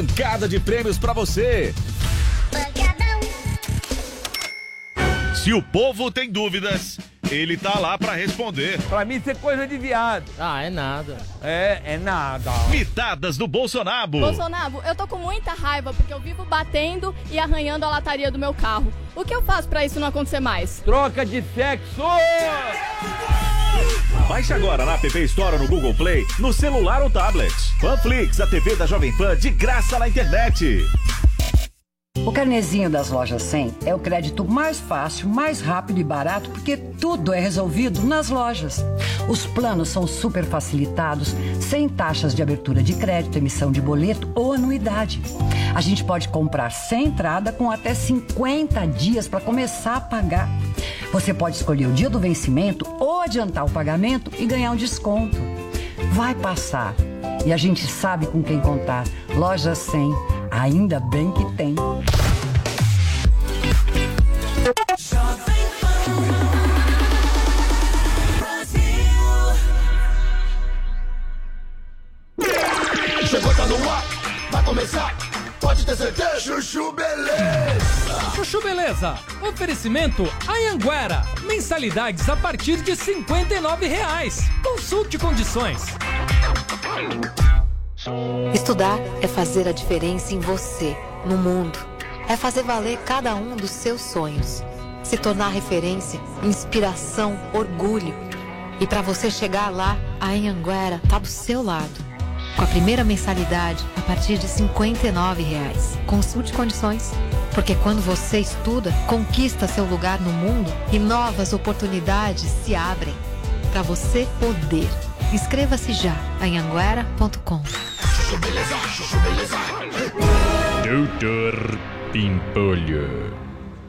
pancada de prêmios pra você. Se o povo tem dúvidas, ele tá lá pra responder. Pra mim isso é coisa de viado. Ah, é nada. É, é nada. Mitadas do Bolsonaro. Bolsonaro, eu tô com muita raiva porque eu vivo batendo e arranhando a lataria do meu carro. O que eu faço pra isso não acontecer mais? Troca de sexo! Baixe agora na App Store no Google Play, no celular ou tablet. Panflix, a TV da Jovem Pan de graça na internet. O carnezinho das lojas 100 é o crédito mais fácil, mais rápido e barato porque tudo é resolvido nas lojas. Os planos são super facilitados, sem taxas de abertura de crédito, emissão de boleto ou anuidade. A gente pode comprar sem entrada com até 50 dias para começar a pagar. Você pode escolher o dia do vencimento ou adiantar o pagamento e ganhar um desconto. Vai passar. E a gente sabe com quem contar. Loja 100, ainda bem que tem. Chegou, tá no ar, vai começar. Pode ter certeza. Chuchu Beleza. Chuchu Beleza. Oferecimento Anhanguera. Mensalidades a partir de 59 reais. Consulte condições. Estudar é fazer a diferença em você, no mundo. É fazer valer cada um dos seus sonhos. Se tornar referência, inspiração, orgulho. E para você chegar lá, a Anhanguera tá do seu lado. Com a primeira mensalidade a partir de 59 reais. Consulte condições. Porque quando você estuda, conquista seu lugar no mundo e novas oportunidades se abrem. Para você poder. Inscreva-se já em anguera.com. Doutor Pimpolho.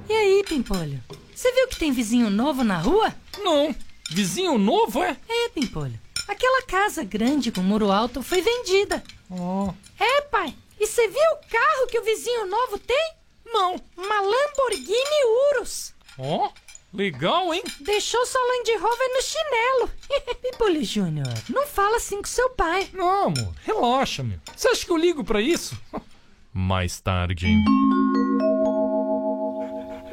E aí, Pimpolho? Você viu que tem vizinho novo na rua? Não. Vizinho novo, é? É, Pimpolho. Aquela casa grande com muro alto foi vendida. Oh. É, pai. E você viu o carro que o vizinho novo tem? Não. Uma Lamborghini Urus. Ó, legal, hein? Deixou sua Land Rover no chinelo. [laughs] Pimpolho Júnior, não fala assim com seu pai. Não, amor, relaxa, meu. Você acha que eu ligo pra isso? [laughs] Mais tarde.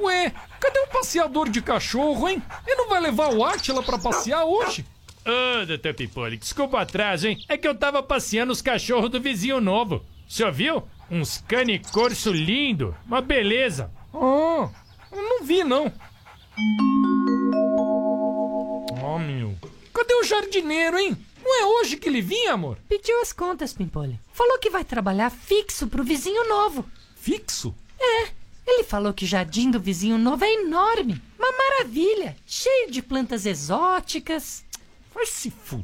Ué, cadê o passeador de cachorro, hein? Ele não vai levar o Átila pra passear hoje? Ô, doutor Pimpolho, desculpa o atraso, hein? É que eu tava passeando os cachorros do vizinho novo. O senhor viu? Uns cane corso lindo, uma beleza. Ah, eu não vi, não. Oh, meu. Cadê o jardineiro, hein? Não é hoje que ele vinha, amor? Pediu as contas, Pimpolho. Falou que vai trabalhar fixo pro vizinho novo. Fixo? É. Ele falou que o jardim do vizinho novo é enorme. Uma maravilha. Cheio de plantas exóticas. Vai se f...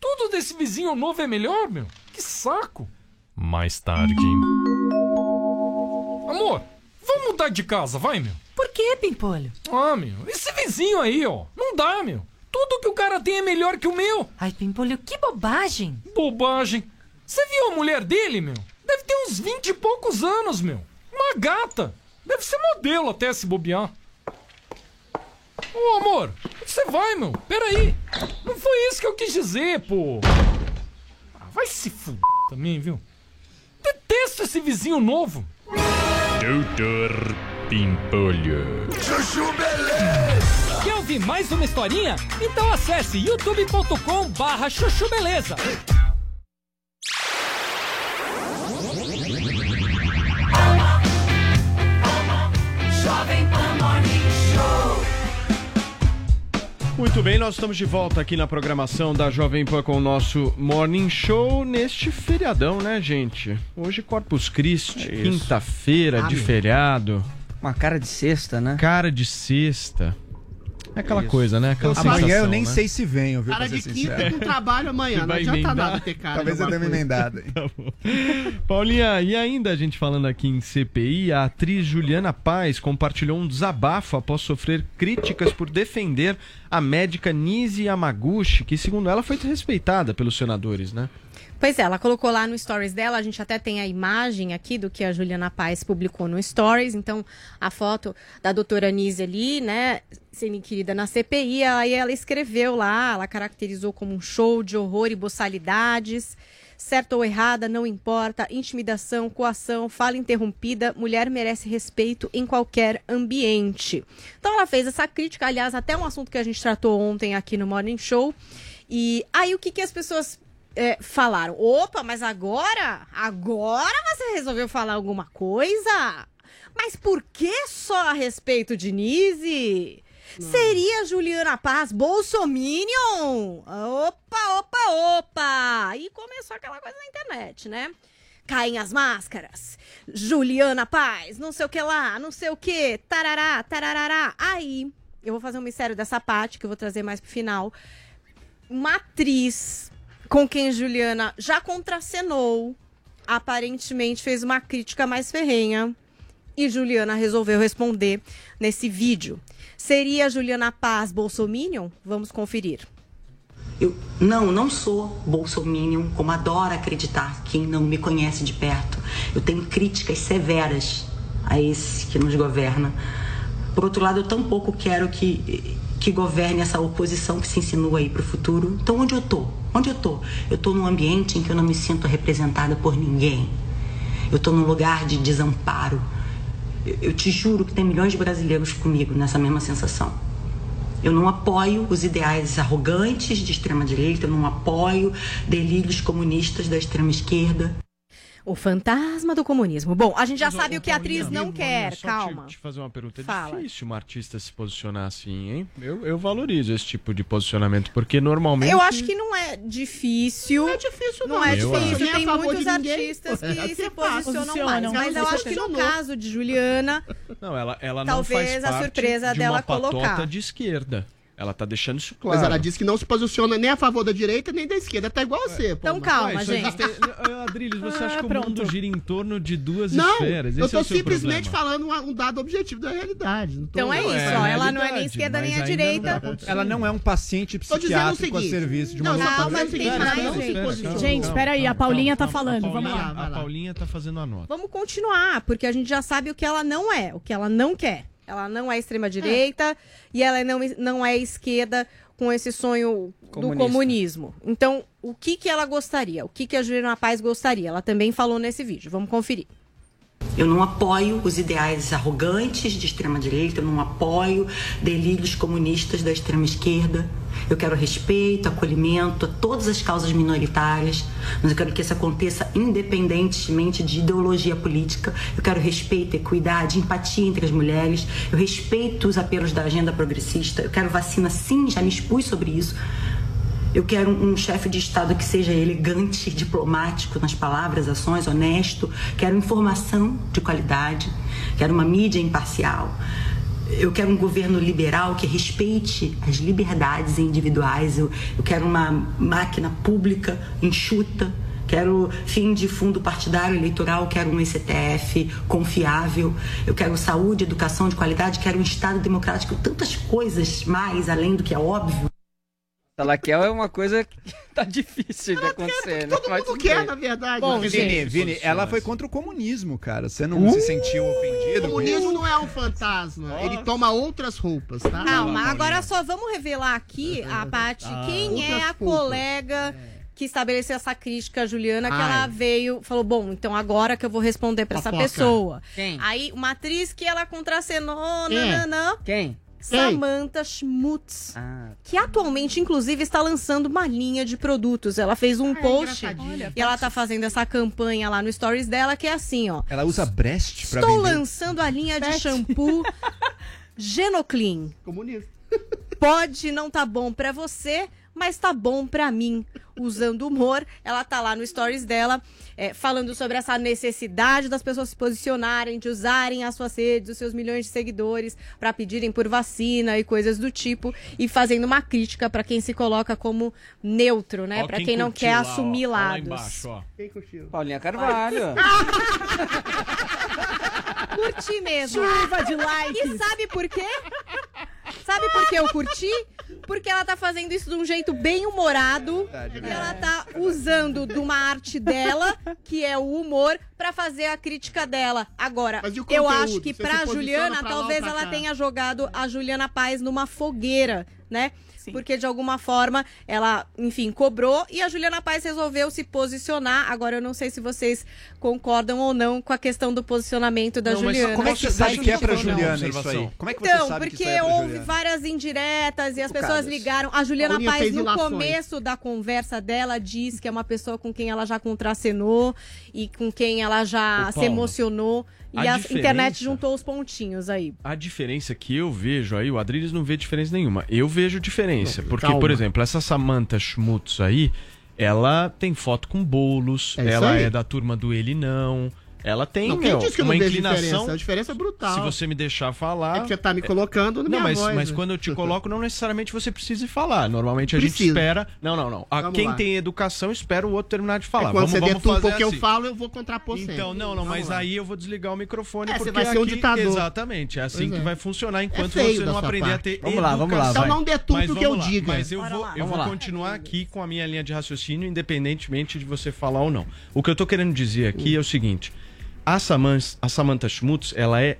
Tudo desse vizinho novo é melhor, meu. Que saco. Mais tarde. Amor, vamos mudar de casa, vai, meu. Por que, Pimpolho? Ah, meu, esse vizinho aí, ó. Não dá, meu. Tudo que o cara tem é melhor que o meu. Ai, Pimpolho, que bobagem. Bobagem. Você viu a mulher dele, meu? Deve ter uns vinte e poucos anos, meu. Uma gata. Deve ser modelo até se bobear. Ô, amor, onde você vai, meu? Peraí. Não foi isso que eu quis dizer, pô. Ah, vai se fuder. também, viu? Detesto esse vizinho novo. Doutor Pimpolho. Chuchu Beleza. Quer ouvir mais uma historinha? Então acesse youtube.com barra chuchu beleza. Jovem Muito bem, nós estamos de volta aqui na programação da Jovem Pan com o nosso Morning Show neste feriadão, né, gente? Hoje Corpus Christi, É quinta-feira de feriado. Uma cara de sexta, né? Cara de sexta. É aquela Isso. coisa, né? Aquela Amanhã eu sensação, nem né? sei se venho, viu? Cara de quinta com trabalho amanhã. Não adianta emendar? nada ter cara. Talvez eu dê uma emendada. aí. [laughs] Paulinha, e ainda a gente falando aqui em CPI, a atriz Juliana Paz compartilhou um desabafo após sofrer críticas por defender a médica Nise Yamaguchi, que segundo ela foi respeitada pelos senadores, né? Pois é, ela colocou lá no stories dela, a gente até tem a imagem aqui do que a Juliana Paz publicou no stories, então a foto da doutora Nise ali, né, sendo inquirida na CPI, aí ela escreveu lá, ela caracterizou como um show de horror e boçalidades, certa ou errada, não importa, intimidação, coação, fala interrompida, mulher merece respeito em qualquer ambiente. Então ela fez essa crítica, aliás, até um assunto que a gente tratou ontem aqui no Morning Show, e aí o que, que as pessoas é, falaram: opa, mas agora? Agora você resolveu falar alguma coisa? Mas por que só a respeito de Nise? Seria Juliana Paz Bolsominion? Opa, opa, opa! E começou aquela coisa na internet, né? Caem as máscaras. Juliana Paz, não sei o que lá, não sei o que, tarará, tararará. Aí, eu vou fazer um mistério dessa parte que eu vou trazer mais pro final uma atriz com quem Juliana já contracenou, aparentemente fez uma crítica mais ferrenha. E Juliana resolveu responder nesse vídeo. Seria Juliana Paz Bolsominion? Vamos conferir. Eu não, não sou bolsominion, como adora acreditar quem não me conhece de perto. Eu tenho críticas severas a esse que nos governa. Por outro lado, eu tampouco quero que, que governe essa oposição que se insinua aí para o futuro. Então, onde eu tô? Onde eu tô? Eu tô num ambiente em que eu não me sinto representada por ninguém. Eu tô num lugar de desamparo. Eu, eu te juro que tem milhões de brasileiros comigo nessa mesma sensação. Eu não apoio os ideais arrogantes de extrema-direita, eu não apoio delírios comunistas da extrema-esquerda. O fantasma do comunismo. Bom, a gente já sabe o que a atriz não quer. Só Calma. Te, te fazer uma pergunta. É Fala. difícil uma artista se posicionar assim, hein? Eu, eu valorizo esse tipo de posicionamento, porque normalmente. Eu acho que não é difícil. Não é difícil, não. é Eu difícil. acho. Tem Nem a favor muitos artistas É que assim se é fácil. posicionam mais. Mas eu acho que no caso de Juliana, Não, ela, ela não Talvez faz a parte surpresa de dela uma patota colocar. de esquerda. Ela tá deixando isso claro. Mas ela disse que não se posiciona nem a favor da direita nem da esquerda. Tá igual você, pô. Então calma, Ué, isso gente. existe- Adriles, você acha Ah, que pronto. o mundo gira em torno de duas Não, esferas? eu Esse é tô o seu simplesmente problema. falando um dado objetivo da realidade. Não tô- Então é Não, isso, ó. Ela não é nem esquerda mas nem a não direita. tá acontecendo. Ela não é um paciente psiquiátrico a serviço de uma Não, só tô Calma, dizendo o tem mais, não gente. Gente, peraí, a Paulinha tá falando, vamos lá. A Paulinha tá fazendo a nota. Vamos continuar, porque a gente já sabe o que ela não é, o que ela não quer. Ela não é extrema-direita e ela não, não é esquerda com esse sonho do Comunista. comunismo. Então, o que, que ela gostaria? O que, que a Juliana Paz gostaria? Ela também falou nesse vídeo. Vamos conferir. Eu não apoio os ideais arrogantes de extrema-direita, eu não apoio delírios comunistas da extrema-esquerda. Eu quero respeito, acolhimento a todas as causas minoritárias, mas eu quero que isso aconteça independentemente de ideologia política. Eu quero respeito, equidade, empatia entre as mulheres. Eu respeito os apelos da agenda progressista. Eu quero vacina, sim, já me expus sobre isso. Eu quero um chefe de Estado que seja elegante, diplomático nas palavras, ações, honesto. Quero informação de qualidade. Quero uma mídia imparcial. Eu quero um governo liberal que respeite as liberdades individuais. Eu, eu quero uma máquina pública enxuta. Quero fim de fundo partidário eleitoral, quero um STF confiável, eu quero saúde, educação de qualidade, quero um Estado democrático, tantas coisas mais além do que é óbvio. Talaquel é uma coisa que [laughs] tá difícil de acontecer, né? Todo Mas mundo tudo quer, bem. na verdade. Bom, né? Vini, Vini, ela foi contra o comunismo, cara. Você não se sentiu O ofendido? comunismo não é um fantasma. Ele toma outras roupas, tá? Calma, agora só vamos revelar aqui a parte quem é a culpas. colega que estabeleceu essa crítica a Juliana, que Ai. ela veio, falou, bom, então agora que eu vou responder pra essa pessoa. Quem? Aí, uma atriz que ela contracenou, Quem é? nananã, Quem? Samantha Schmutz. Ah, Que atualmente, inclusive, está lançando uma linha de produtos. Ela fez um post engraçadinho. e ela tá fazendo essa campanha lá no stories dela, que é assim, ó. Ela usa Brest pra Estou vender. lançando a linha de shampoo [laughs] Genoclean. Comunista. Pode não tá bom pra você, mas tá bom pra mim. Usando humor, ela tá lá no stories dela, é, falando sobre essa necessidade das pessoas se posicionarem, de usarem as suas redes, os seus milhões de seguidores, pra pedirem por vacina e coisas do tipo, e fazendo uma crítica pra quem se coloca como neutro, né? Ó Pra quem quem não quer lá, assumir ó. Ó lá lados. embaixo, ó. Quem curtiu? Paulinha Carvalho. [laughs] Curti mesmo. Chuva de likes. E sabe por quê? Sabe por que eu curti? Porque ela tá fazendo isso de um jeito bem humorado. E ela tá usando de uma arte dela, que é o humor, pra fazer a crítica dela. Agora, Mas e o eu conteúdo? acho que pra Juliana, pra talvez pra ela tenha jogado a Juliana Paz numa fogueira, né? Sim. Porque de alguma forma ela, enfim, cobrou e a Juliana Paz resolveu se posicionar. Agora eu não sei se vocês concordam ou não com a questão do posicionamento da Não, mas Juliana. Como é que você sabe que é pra Juliana isso aí? Como é que você Então, porque isso aí é pra houve várias indiretas e as pessoas ligaram. A Juliana Paulinha Paz, no ilações. começo da conversa dela, diz que é uma pessoa com quem ela já contracenou e com quem ela já se emocionou. E a a, internet juntou os pontinhos aí. A diferença que eu vejo aí, o Adriles não vê diferença nenhuma. Eu vejo diferença. Não, porque, calma. por exemplo, essa Samantha Schmutz aí, ela tem foto com bolos, É ela é da turma do Ele Não. Ela tem, Não, quem meu, disse que eu uma inclinação. diferença? A diferença é brutal. Se você me deixar falar. É que você tá me colocando na Não, minha mas, voz, mas né? quando eu te coloco, não necessariamente você precisa falar. Normalmente a gente Precisa. espera. Não, não, não. A Vamos quem lá. tem educação espera o outro terminar de falar. É quando vamos você vamos fazer o que eu assim. falo, eu vou contrapor sempre. Então, não, não, Vamos mas lá. aí eu vou desligar o microfone É, você porque vai ser um aqui- ditador. Exatamente, é assim Pois que é. vai funcionar enquanto feio você não aprender a parte. ter Vamos lá, vamos lá. Então não deturpe o que eu diga. Mas eu Bora vou, eu vou continuar aqui com a minha linha de raciocínio, independentemente de você falar ou não. O que eu tô querendo dizer aqui é o seguinte: a, Saman, a Samantha Schmutz, ela é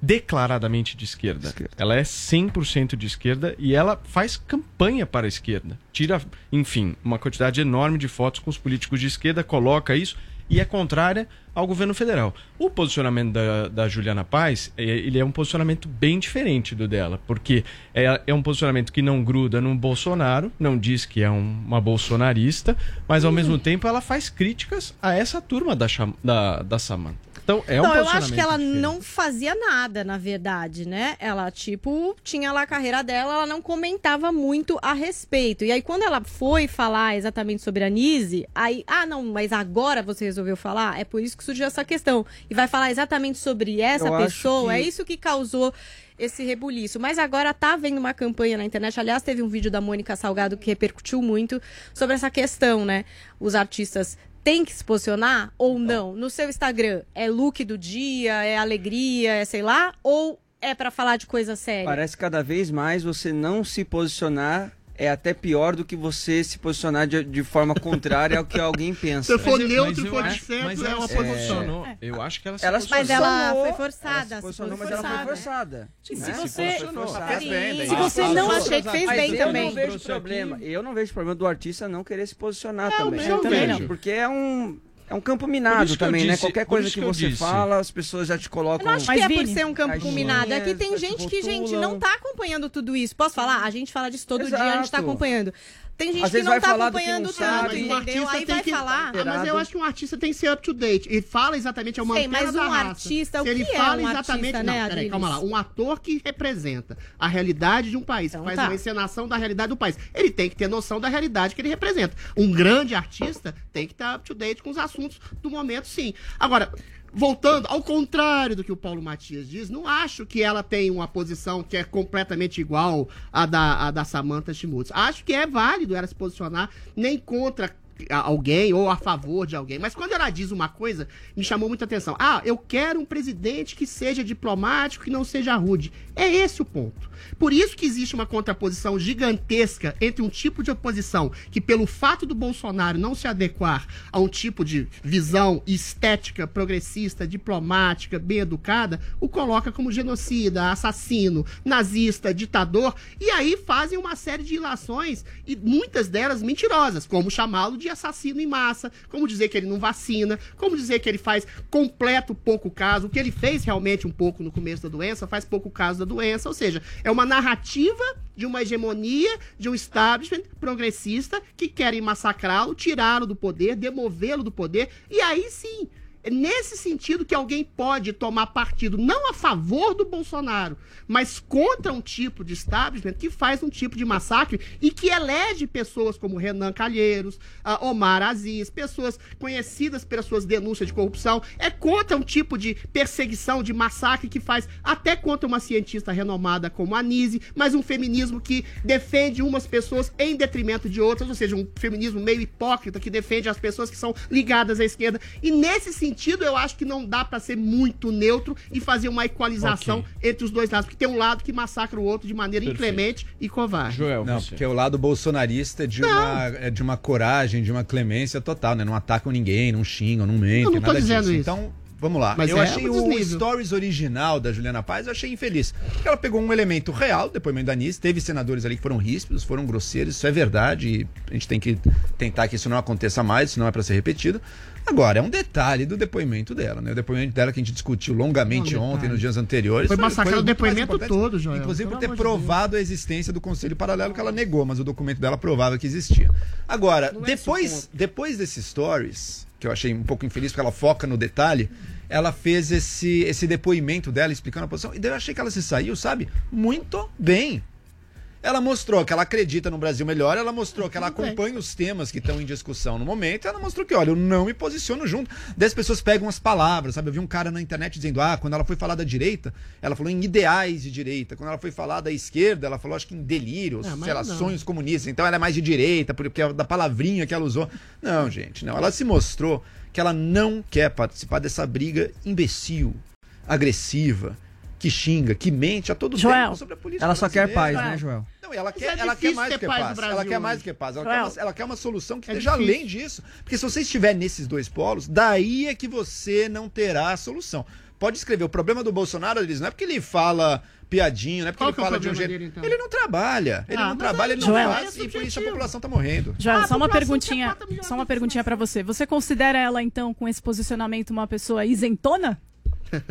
declaradamente de esquerda. Ela é 100% de esquerda e ela faz campanha para a esquerda. Tira, enfim, uma quantidade enorme de fotos com os políticos de esquerda, coloca isso e é contrária ao governo federal. O posicionamento da, da Juliana Paz, é, ele é um posicionamento bem diferente do dela, porque é, é um posicionamento que não gruda no Bolsonaro, não diz que é um- uma bolsonarista, mas ao mesmo tempo ela faz críticas a essa turma da, da, da Samantha. Então, é um não, eu acho que ela diferente. não fazia nada, na verdade, né? Ela, tipo, tinha lá a carreira dela, ela não comentava muito a respeito. E aí, quando ela foi falar exatamente sobre a Nise, aí, ah, não, mas agora você resolveu falar? É por isso que surgiu essa questão. E vai falar exatamente sobre essa Eu pessoa, que- é isso que causou esse rebuliço. Mas agora tá havendo uma campanha na internet. Aliás, teve um vídeo da Mônica Salgado que repercutiu muito sobre essa questão, né? Os artistas têm que se posicionar ou não? No seu Instagram, é look do dia, é alegria, é sei lá? Ou é pra falar de coisa séria? Parece que cada vez mais você não se posicionar é até pior do que você se posicionar de, de forma contrária ao que alguém pensa. Se for Mas eu- neutro mas eu for de centro, mas é ela uma se posição. posicionou. Eu acho que ela se Ela se Mas ela posicionou. foi forçada. Ela se posicionou, mas ela foi forçada. se você- posicionou. Se você não- achei que fez bem eu também. não vejo problema. Eu não vejo problema do artista não querer se posicionar É, também. eu também não. Porque é um é um campo Por minado eu também, né? disse- Qualquer por coisa que, que eu você disse. fala, as pessoas já te Eu colocam. não acho Mas, que é por Vini, ser um campo caixinhas, combinado. É que tem te gente que, gente, não tá acompanhando tudo isso. Posso falar? A gente fala disso todo dia, a gente tá Exato. acompanhando. Tem gente Às que vezes não vai tá acompanhando não tanto, sabe. Mas um entendeu? artista Aí tem vai que- falar. Ah, mas eu acho que um artista tem que ser up to date. E fala exatamente, é uma Sei, antena mas da um raça. artista, o Se ele que é fala um exatamente. artista, não, né, peraí, calma lá. Um ator que representa a realidade de um país, Então que faz tá. uma encenação da realidade do país. Ele tem que ter noção da realidade que ele representa. Um grande artista tem que estar up to date com os assuntos do momento, sim. Agora. Voltando, ao contrário do que o Paulo Matias diz, não acho que ela tem uma posição que é completamente igual à da, à da Samantha Schmutz. Acho que é válido ela se posicionar nem contra alguém ou a favor de alguém. Mas quando ela diz uma coisa, me chamou muita atenção. Ah, eu quero um presidente que seja diplomático, que não seja rude. É esse o ponto. Por isso que existe uma contraposição gigantesca entre um tipo de oposição que, pelo fato do Bolsonaro não se adequar a um tipo de visão estética, progressista, diplomática, bem educada, o coloca como genocida, assassino, nazista, ditador, e aí fazem uma série de ilações, e muitas delas mentirosas, como chamá-lo de assassino em massa, como dizer que ele não vacina, como dizer que ele faz completo pouco caso, o que ele fez realmente um pouco no começo da doença, faz pouco caso da doença, ou seja, é uma narrativa de uma hegemonia, de um establishment progressista que querem massacrá-lo, tirá-lo do poder, demovê-lo do poder, e aí sim, nesse sentido que alguém pode tomar partido não a favor do Bolsonaro, mas contra um tipo de establishment que faz um tipo de massacre e que elege pessoas como Renan Calheiros, uh, Omar Aziz, pessoas conhecidas pelas suas denúncias de corrupção. É contra um tipo de perseguição, de massacre que faz até contra uma cientista renomada como a Nise, mas um feminismo que defende umas pessoas em detrimento de outras, ou seja, um feminismo meio hipócrita que defende as pessoas que são ligadas à esquerda. E nesse sentido, eu acho que não dá para ser muito neutro e fazer uma equalização okay. entre os dois lados, porque tem um lado que massacra o outro de maneira Perfeito. inclemente e covarde. Joel, não, você. porque o lado bolsonarista é de uma, é de uma coragem, de uma clemência total, né? Não atacam ninguém, não xingam, não mentem, eu não nada dizendo disso. Isso. Então, Vamos lá. Mas eu é achei o Stories original da Juliana Paz, eu achei infeliz. Ela pegou um elemento real, depoimento da Anice, teve senadores ali que foram ríspidos, foram grosseiros, isso é verdade, e a gente tem que tentar que isso não aconteça mais, isso não é para ser repetido. Agora, é um detalhe do depoimento dela, né? O depoimento dela que a gente discutiu longamente não, ontem, nos dias anteriores. Foi massacrado o depoimento todo, João. Inclusive por ter provado a existência do Conselho Paralelo, que ela negou, mas o documento dela provava que existia. Agora, não é depois, é depois desses stories, que eu achei um pouco infeliz porque ela foca no detalhe, ela fez esse, esse depoimento dela explicando a posição, e daí eu achei que ela se saiu, sabe? Muito bem. Ela mostrou que ela acredita no Brasil melhor, ela mostrou que ela acompanha os temas que estão em discussão no momento, ela mostrou que, olha, eu não me posiciono junto. Dez pessoas pegam as palavras, sabe? Eu vi um cara na internet dizendo, ah, quando ela foi falar da direita, ela falou em ideais de direita. Quando ela foi falar da esquerda, ela falou, acho que em delírios, é, sei lá, sonhos comunistas. Então ela é mais de direita, porque é da palavrinha que ela usou. Não, gente, não. Ela se mostrou que ela não quer participar dessa briga imbecil, agressiva, que xinga, que mente a todo Joel, tempo sobre a política. Ela só quer paz, né, Joel? Não, ela quer, é ela quer mais que paz. paz ela quer mais que paz. Ela, quer uma, ela quer uma solução que é esteja difícil. além disso. Porque se você estiver nesses dois polos, daí é que você não terá a solução. Pode escrever. O problema do Bolsonaro, eles não é porque ele fala piadinho, não é porque Qual ele é fala de um jeito. Dele, então? Ele não trabalha. Ele ah, não trabalha, ele não Joel, faz. E por isso a população tá morrendo. Joel, ah, só uma perguntinha. Só uma perguntinha para você. Você considera ela, então, com esse posicionamento, uma pessoa isentona?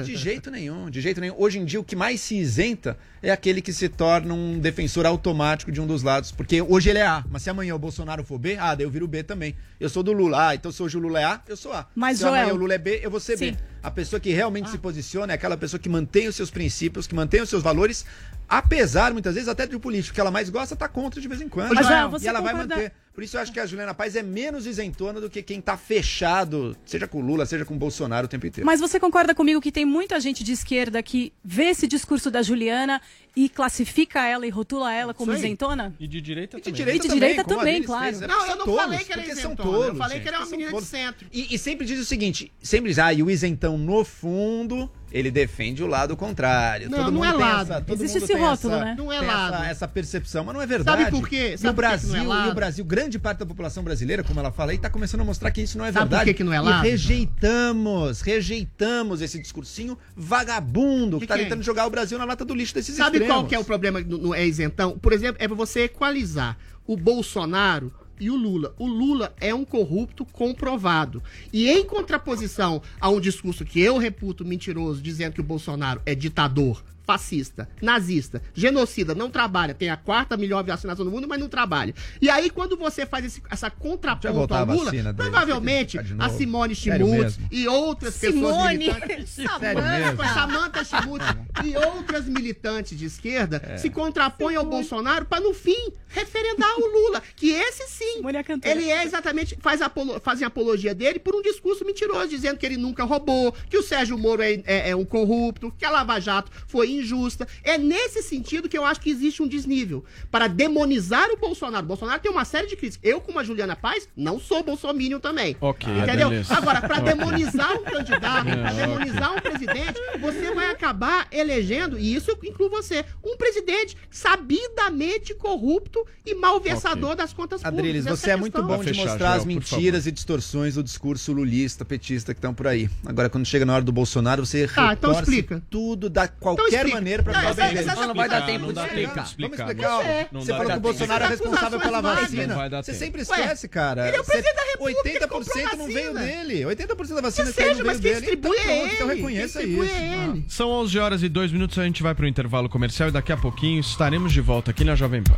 De jeito nenhum, de jeito nenhum. Hoje em dia, o que mais se isenta é aquele que se torna um defensor automático de um dos lados. Porque hoje ele é A, mas se amanhã o Bolsonaro for B, ah, daí eu viro B também. Eu sou do Lula. Ah, então se hoje o Lula é A, eu sou A. Mas, se Joel... amanhã o Lula é B, eu vou ser Sim. B. A pessoa que realmente ah. se posiciona é aquela pessoa que mantém os seus princípios, que mantém os seus valores, apesar, muitas vezes, até do político que ela mais gosta, tá contra de vez em quando. Mas, Joel, e ela concorda... vai manter. Por isso eu acho que a Juliana Paz é menos isentona do que quem tá fechado, seja com Lula, seja com Bolsonaro o tempo inteiro. Mas você concorda comigo que tem muita gente de esquerda que vê esse discurso da Juliana e classifica ela e rotula ela como isentona? E de direita e de também. Direita e de direita também, claro. Fez, não, eu não tolos, falei que era isentona. São tolos, eu falei gente, que era uma menina de centro. E, e sempre diz o seguinte, sempre diz, ah, e o isentão no fundo ele defende o lado contrário. Não, todo não é lado. Essa, Existe esse rótulo, essa, né? Não é lado. Essa, essa, percepção, mas não é verdade. Sabe por quê? Sabe no Brasil, é e o Brasil, grande parte da população brasileira, como ela fala aí, está começando a mostrar que isso não é Sabe verdade. Por que, que não é lado? E rejeitamos, rejeitamos esse discursinho vagabundo que, está é? tentando jogar o Brasil na lata do lixo desses Sabe extremos. qual que é o problema no, no é isentão? Por exemplo, é você equalizar o Bolsonaro e o Lula. O Lula é um corrupto comprovado. E em contraposição a um discurso que eu reputo mentiroso, dizendo que o Bolsonaro é ditador, fascista, nazista, genocida, não trabalha, tem a quarta melhor vacinação do mundo, mas não trabalha. E aí, quando você faz esse, essa contraponto ao Lula, provavelmente a Simone Schmutz e outras Simone. pessoas militantes. Samanta, Samanta Schmutz e outras militantes de esquerda é. se contrapõem ao Bolsonaro para, no fim, referendar o Lula. Que esse sim, ele é exatamente, faz apolo, fazem apologia dele por um discurso mentiroso, dizendo que ele nunca roubou, que o Sérgio Moro é, é, é um corrupto, que a Lava Jato foi injusta. É nesse sentido que eu acho que existe um desnível. Para demonizar o Bolsonaro. O Bolsonaro tem uma série de críticas. Eu, como a Juliana Paz, não sou bolsominion também. Ok. Entendeu? Beleza. Agora, [laughs] para demonizar um candidato, para demonizar um presidente, você vai acabar elegendo, e isso inclui você, um presidente sabidamente corrupto e malversador okay. das contas públicas. Adriles, você é, é muito bom de mostrar as mentiras e distorções do discurso lulista, petista que estão por aí. Agora, quando chega na hora do Bolsonaro, você tá, então explica. tudo, dá qualquer maneira pra Não, falar essa- bem dele. Não vai dar tempo não de dá explicar. Vamos explicar. É. Não Você falou que o. Bolsonaro é tá responsável pela vacina. Você sempre esquece, cara. ele é o presidente da República, 80% não veio dele. 80% da vacina Que não mas veio dele. Então, é pronto, então reconheça isso. é. São 11 horas e 2 minutos, a gente vai pro intervalo comercial e daqui a pouquinho estaremos de volta aqui na Jovem Pan.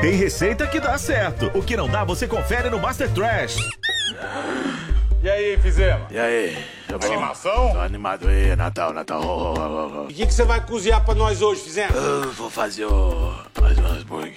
Tem receita que dá certo. O que não dá, você confere no Master Trash. E aí, fizemos? E aí? Tá? Animação? Tô animado aí, Natal, Natal. Oh, oh, oh, oh. O que que você vai cozinhar pra nós hoje, fizemos? Eu vou fazer o... mais um hambúrguer.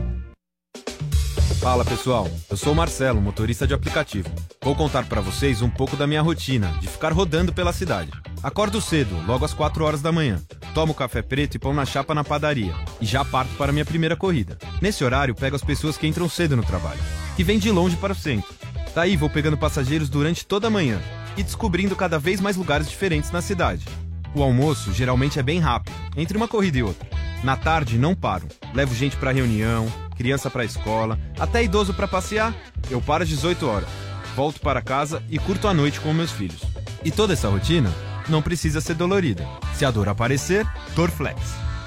Fala pessoal, eu sou o Marcelo, motorista de aplicativo. Vou contar pra vocês um pouco da minha rotina de ficar rodando pela cidade. Acordo cedo, logo às 4 horas da manhã. Tomo café preto e pão na chapa na padaria. E já parto para minha primeira corrida. Nesse horário, pego as pessoas que entram cedo no trabalho, que vêm de longe para o centro. Daí vou pegando passageiros durante toda a manhã e descobrindo cada vez mais lugares diferentes na cidade. O almoço geralmente é bem rápido, entre uma corrida e outra. Na tarde não paro. Levo gente pra reunião, criança pra escola, até idoso pra passear. Eu paro às 18 horas. Volto para casa e curto a noite com meus filhos. E toda essa rotina não precisa ser dolorida. Se a dor aparecer, Dorflex.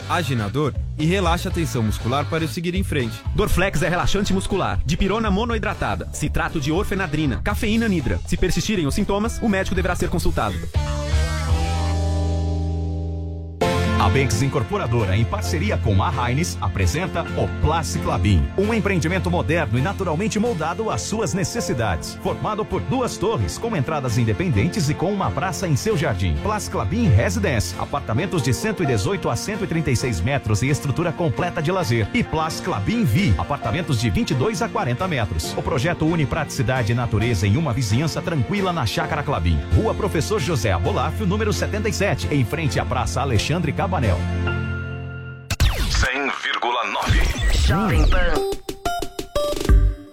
Age na dor e relaxa a tensão muscular para eu seguir em frente. Dorflex é relaxante muscular, de pirona monoidratada, citrato de orfenadrina, cafeína nidra. Se persistirem os sintomas, o médico deverá ser consultado. A Banks Incorporadora, em parceria com a Heinz, apresenta o Plastic Labin, um empreendimento moderno e naturalmente moldado às suas necessidades. Formado por duas torres, com entradas independentes e com uma praça em seu jardim. Plastic Labin Residence, apartamentos de 118 a 136 metros e estrutura completa de lazer. E Plastic Labin Vi, apartamentos de 22 a 40 metros. O projeto une praticidade e natureza em uma vizinhança tranquila na Chácara Clabin. Rua Professor José Abolafio, número 77, em frente à Praça Alexandre Cabanel. 100,9 Jovem Pan.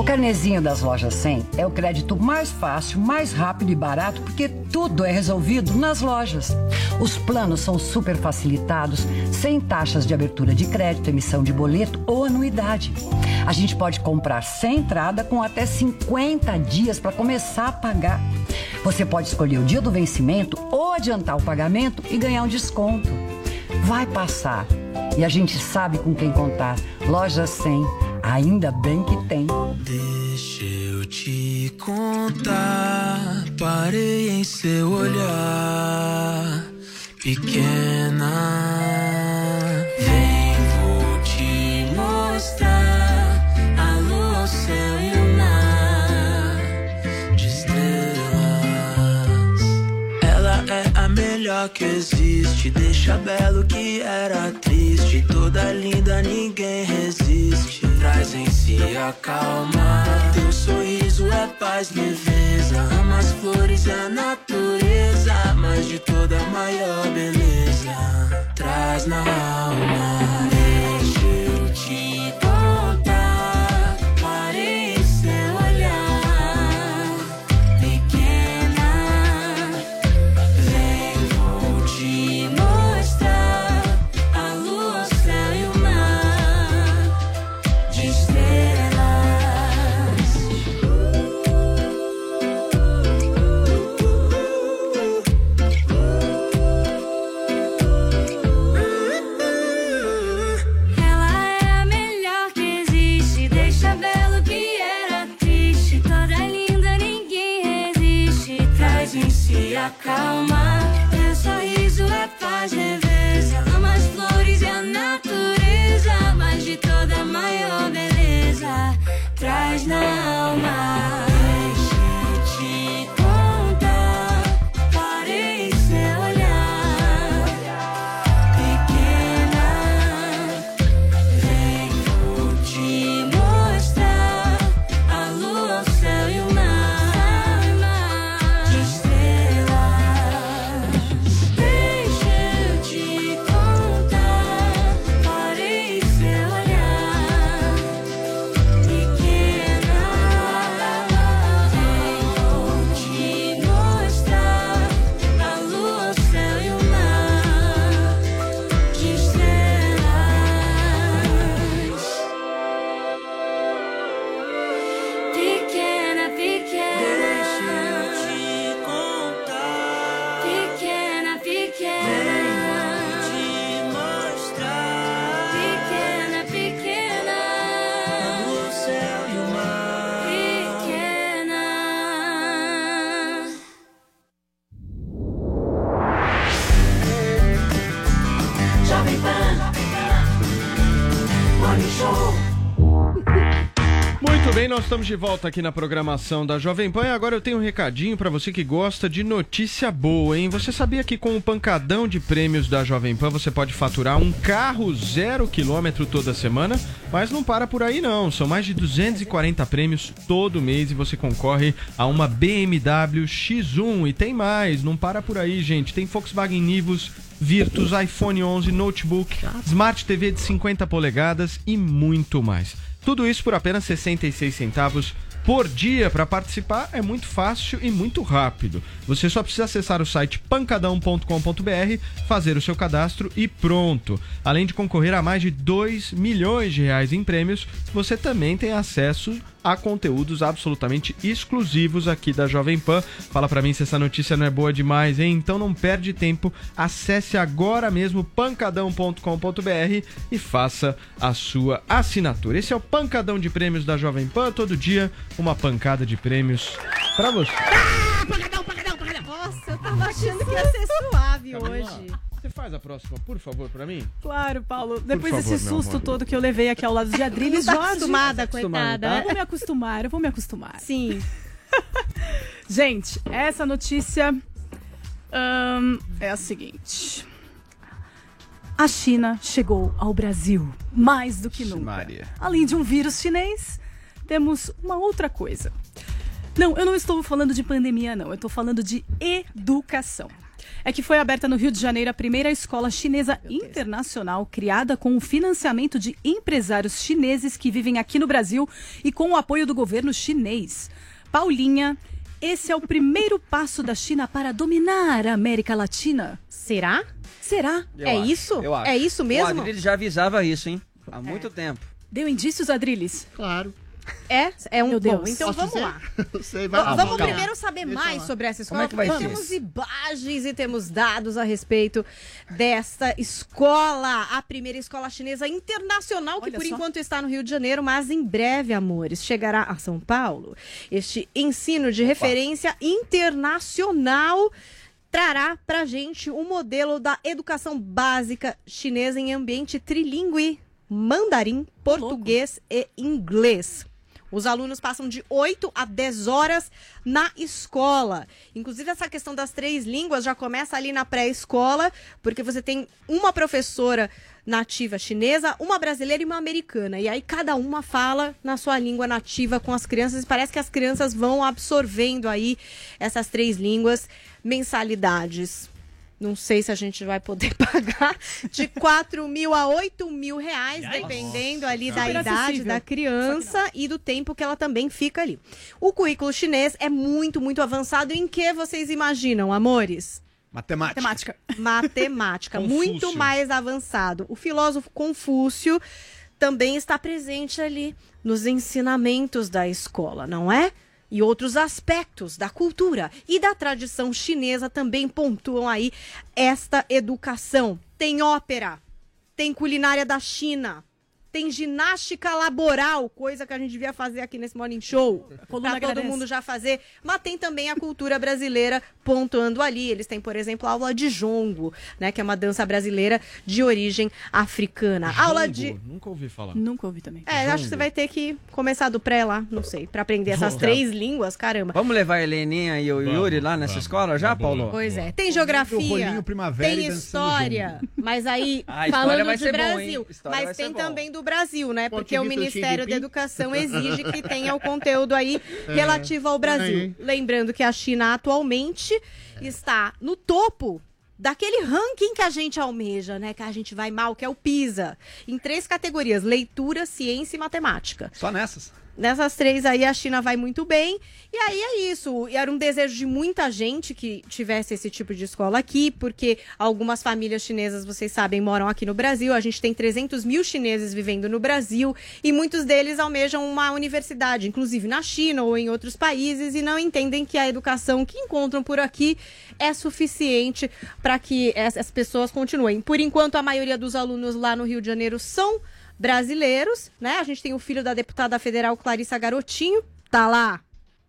O carnezinho das lojas 100 é o crédito mais fácil, mais rápido e barato porque tudo é resolvido nas lojas. Os planos são super facilitados, sem taxas de abertura de crédito, emissão de boleto ou anuidade. A gente pode comprar sem entrada com até 50 dias para começar a pagar. Você pode escolher o dia do vencimento ou adiantar o pagamento e ganhar um desconto. Vai passar. E a gente sabe com quem contar. Loja 100. Ainda bem que tem. Deixa eu te contar. Parei em seu olhar, pequena. Vem, vou te mostrar a lua, o céu e o mar de estrelas. Ela é a melhor que existe. Deixa belo que era triste. Toda linda, ninguém resiste. Traz em si a calma. Teu sorriso é paz, leveza. Ama as flores e a natureza. Mas de toda a maior beleza. Traz na alma. Estamos de volta aqui na programação da Jovem Pan e agora eu tenho um recadinho para você que gosta de notícia boa, hein? Você sabia que com o pancadão de prêmios da Jovem Pan você pode faturar um carro zero quilômetro toda semana? Mas não para por aí não, são mais de 240 prêmios todo mês e você concorre a uma BMW X1 e tem mais, não para por aí, gente. Tem Volkswagen Nivus, Virtus, iPhone 11, notebook, Smart TV de 50 polegadas e muito mais. Tudo isso por apenas 66 centavos por dia. Para participar é muito fácil e muito rápido. Você só precisa acessar o site pancadão.com.br, fazer o seu cadastro e pronto. Além de concorrer a mais de 2 milhões de reais em prêmios, você também tem acesso a conteúdos absolutamente exclusivos aqui da Jovem Pan. Fala pra mim se essa notícia não é boa demais, hein? Então não perde tempo, acesse agora mesmo pancadão.com.br e faça a sua assinatura. Esse é o Pancadão de Prêmios da Jovem Pan, todo dia uma pancada de prêmios pra você. Nossa, eu tava achando que ia ser suave hoje. Você faz a próxima, por favor, pra mim? Claro, Paulo. Depois favor, desse susto amor. todo que eu levei aqui ao lado de [laughs] Adriles, Tá Jorge. acostumada, Tá coitada. Eu vou me acostumar, eu vou me acostumar. Sim. [laughs] Gente, essa notícia é a seguinte. A China chegou ao Brasil mais do que nunca. Maria. Além de um vírus chinês, temos uma outra coisa. Não, eu não estou falando de pandemia, não. Eu estou falando de educação. É que foi aberta no Rio de Janeiro a primeira escola chinesa internacional criada com o financiamento de empresários chineses que vivem aqui no Brasil e com o apoio do governo chinês. Paulinha, esse é o primeiro passo da China para dominar a América Latina. Será? Será? Eu é acho, isso? eu acho. É isso O mesmo? Adriles já avisava isso, hein? Há muito tempo. Deu indícios, Adriles? Claro. É? É um Meu Deus. bom. Então Posso vamos dizer? lá. [laughs] Sei, vai lá, Vamos calma. primeiro saber Deixa mais lá. sobre essa Como escola, é que vai porque ser temos isso? imagens e temos dados a respeito desta escola, a primeira escola chinesa internacional, que Olha por só. enquanto está no Rio de Janeiro, mas em breve, amores, chegará a São Paulo. Este ensino de referência internacional trará pra gente um modelo da educação básica chinesa em ambiente trilingue, mandarim, português e inglês. Os alunos passam de 8 a 10 horas na escola. Inclusive, essa questão das três línguas já começa ali na pré-escola, porque você tem uma professora nativa chinesa, uma brasileira e uma americana. E aí cada uma fala na sua língua nativa com as crianças. E parece que as crianças vão absorvendo aí essas três línguas, mensalidades. Não sei se a gente vai poder [laughs] pagar de 4 mil a 8 mil reais, dependendo ali da idade acessível. da criança e do tempo que ela também fica ali. O currículo chinês é muito, muito avançado. Em que vocês imaginam, amores? Matemática. Matemática. Matemática, [laughs] muito mais avançado. O filósofo Confúcio também está presente ali nos ensinamentos da escola, não é? E outros aspectos da cultura e da tradição chinesa também pontuam aí esta educação. Tem ópera, tem culinária da China, tem ginástica laboral, coisa que a gente devia fazer aqui nesse Morning Show. Pra todo agradece. mundo já fazer. Mas tem também a cultura brasileira pontuando ali. Eles têm, por exemplo, a aula de jongo, né? Que é uma dança brasileira de origem africana. Aula Jongo? de. Nunca ouvi falar. Nunca ouvi também. É, acho que você vai ter que começar do pré lá, não sei, pra aprender essas Jongo. três línguas, caramba. Vamos levar a Heleninha e o Vamos, Yuri lá nessa vamos. escola já, bom. Paulo? Pois é, tem geografia, tem história, mas aí [laughs] Ah, falando vai de bom? Brasil, vai mas tem bom. também do Brasil, né? Porque o Ministério da. Educação exige que [laughs] tenha o conteúdo aí relativo ao Brasil. Aí. Lembrando que a China atualmente está no topo daquele ranking que a gente almeja, né? Que a gente vai mal, que é o PISA, em três categorias: leitura, ciência e matemática. Só nessas. Nessas três aí a China vai muito bem. E aí é isso. Era um desejo de muita gente que tivesse esse tipo de escola aqui, porque algumas famílias chinesas, vocês sabem, moram aqui no Brasil. A gente tem 300 mil chineses vivendo no Brasil e muitos deles almejam uma universidade, inclusive na China ou em outros países, e não entendem que a educação que encontram por aqui é suficiente para que essas pessoas continuem. Por enquanto, a maioria dos alunos lá no Rio de Janeiro são brasileiros, né? A gente tem o filho da deputada federal Clarissa Garotinho, tá lá.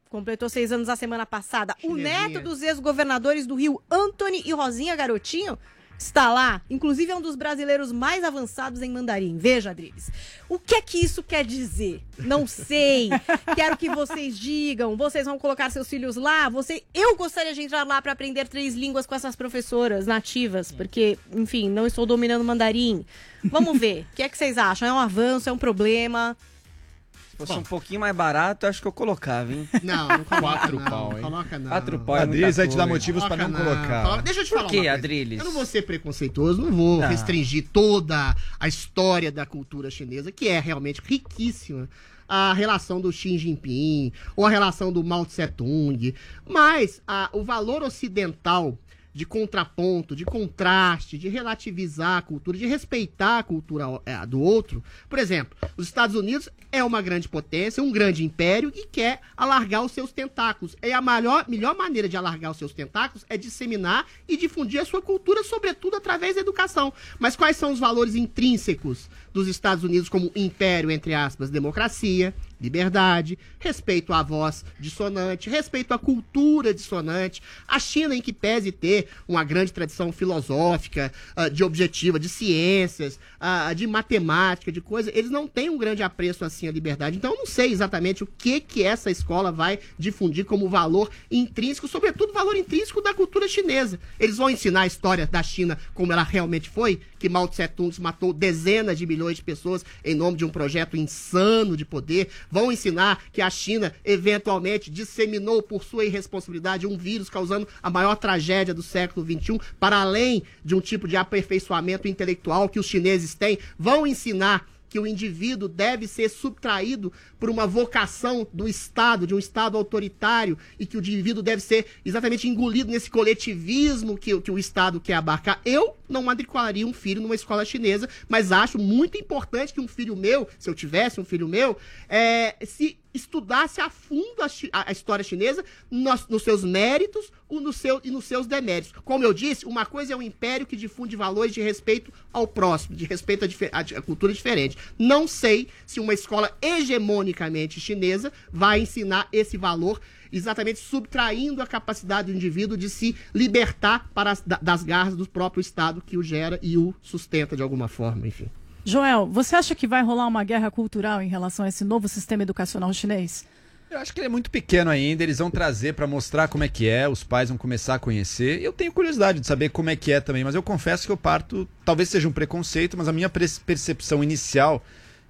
Completou seis anos a semana passada. O neto dos ex-governadores do Rio, Anthony e Rosinha Garotinho, está lá. Inclusive é um dos brasileiros mais avançados em mandarim. Veja, Adriles. O que é que isso quer dizer? Não sei. [laughs] Quero que vocês digam. Vocês vão colocar seus filhos lá? Você, eu gostaria de entrar lá para aprender três línguas com essas professoras nativas, porque, enfim, não estou dominando mandarim. Vamos ver. O que é que vocês acham? É um avanço? É um problema? Se fosse um pouquinho mais barato, eu acho que eu colocava, hein? Não, não coloca Quatro não, pau, hein? Coloca não. Quatro pau é Adriles vai te dar motivos pra não Coloca colocar. Coloca- Deixa eu te Por falar quê, uma coisa. Adriles? Eu não vou ser preconceituoso, não vou Não. restringir toda a história da cultura chinesa, que é realmente riquíssima. A relação do Xi Jinping, ou a relação do Mao Tse Tung, mas a- o valor ocidental de contraponto, de contraste, de relativizar a cultura, de respeitar a cultura é, do outro. Por exemplo, os Estados Unidos é uma grande potência, um grande império e quer alargar os seus tentáculos. E a melhor, melhor maneira de alargar os seus tentáculos é disseminar e difundir a sua cultura, sobretudo através da educação. Mas quais são os valores intrínsecos dos Estados Unidos como império, entre aspas, democracia, liberdade, respeito à voz dissonante, respeito à cultura dissonante, a China em que pese ter uma grande tradição filosófica, ah, de objetiva, de ciências, ah, de matemática, de coisa, eles não têm um grande apreço assim à liberdade. Então eu não sei exatamente o que que essa escola vai difundir como valor intrínseco, sobretudo valor intrínseco da cultura chinesa. Eles vão ensinar a história da China como ela realmente foi, que Mao Tse Tung matou dezenas de milhões de pessoas em nome de um projeto insano de poder. Vão ensinar que a China eventualmente disseminou por sua irresponsabilidade um vírus causando a maior tragédia do século XXI, para além de um tipo de aperfeiçoamento intelectual que os chineses têm. Vão ensinar que o indivíduo deve ser subtraído por uma vocação do Estado, de um Estado autoritário, e que o indivíduo deve ser exatamente engolido nesse coletivismo que, que o Estado quer abarcar. Eu não matricularia um filho numa escola chinesa, mas acho muito importante que um filho meu, se eu tivesse um filho meu, é, se estudasse a fundo a, a- a história chinesa nos, nos seus méritos o no seu, e nos seus deméritos. Como eu disse, uma coisa é um império que difunde valores de respeito ao próximo, de respeito di- à cultura diferente. Não sei se uma escola hegemonicamente chinesa vai ensinar esse valor exatamente subtraindo a capacidade do indivíduo de se libertar para as- da- das garras do próprio Estado que o gera e o sustenta de alguma forma, enfim. Joel, você acha que vai rolar uma guerra cultural em relação a esse novo sistema educacional chinês? Eu acho que ele é muito pequeno ainda, eles vão trazer pra mostrar como é que é, os pais vão começar a conhecer. Eu tenho curiosidade de saber como é que é também, mas eu confesso que eu parto, talvez seja um preconceito, mas a minha percepção inicial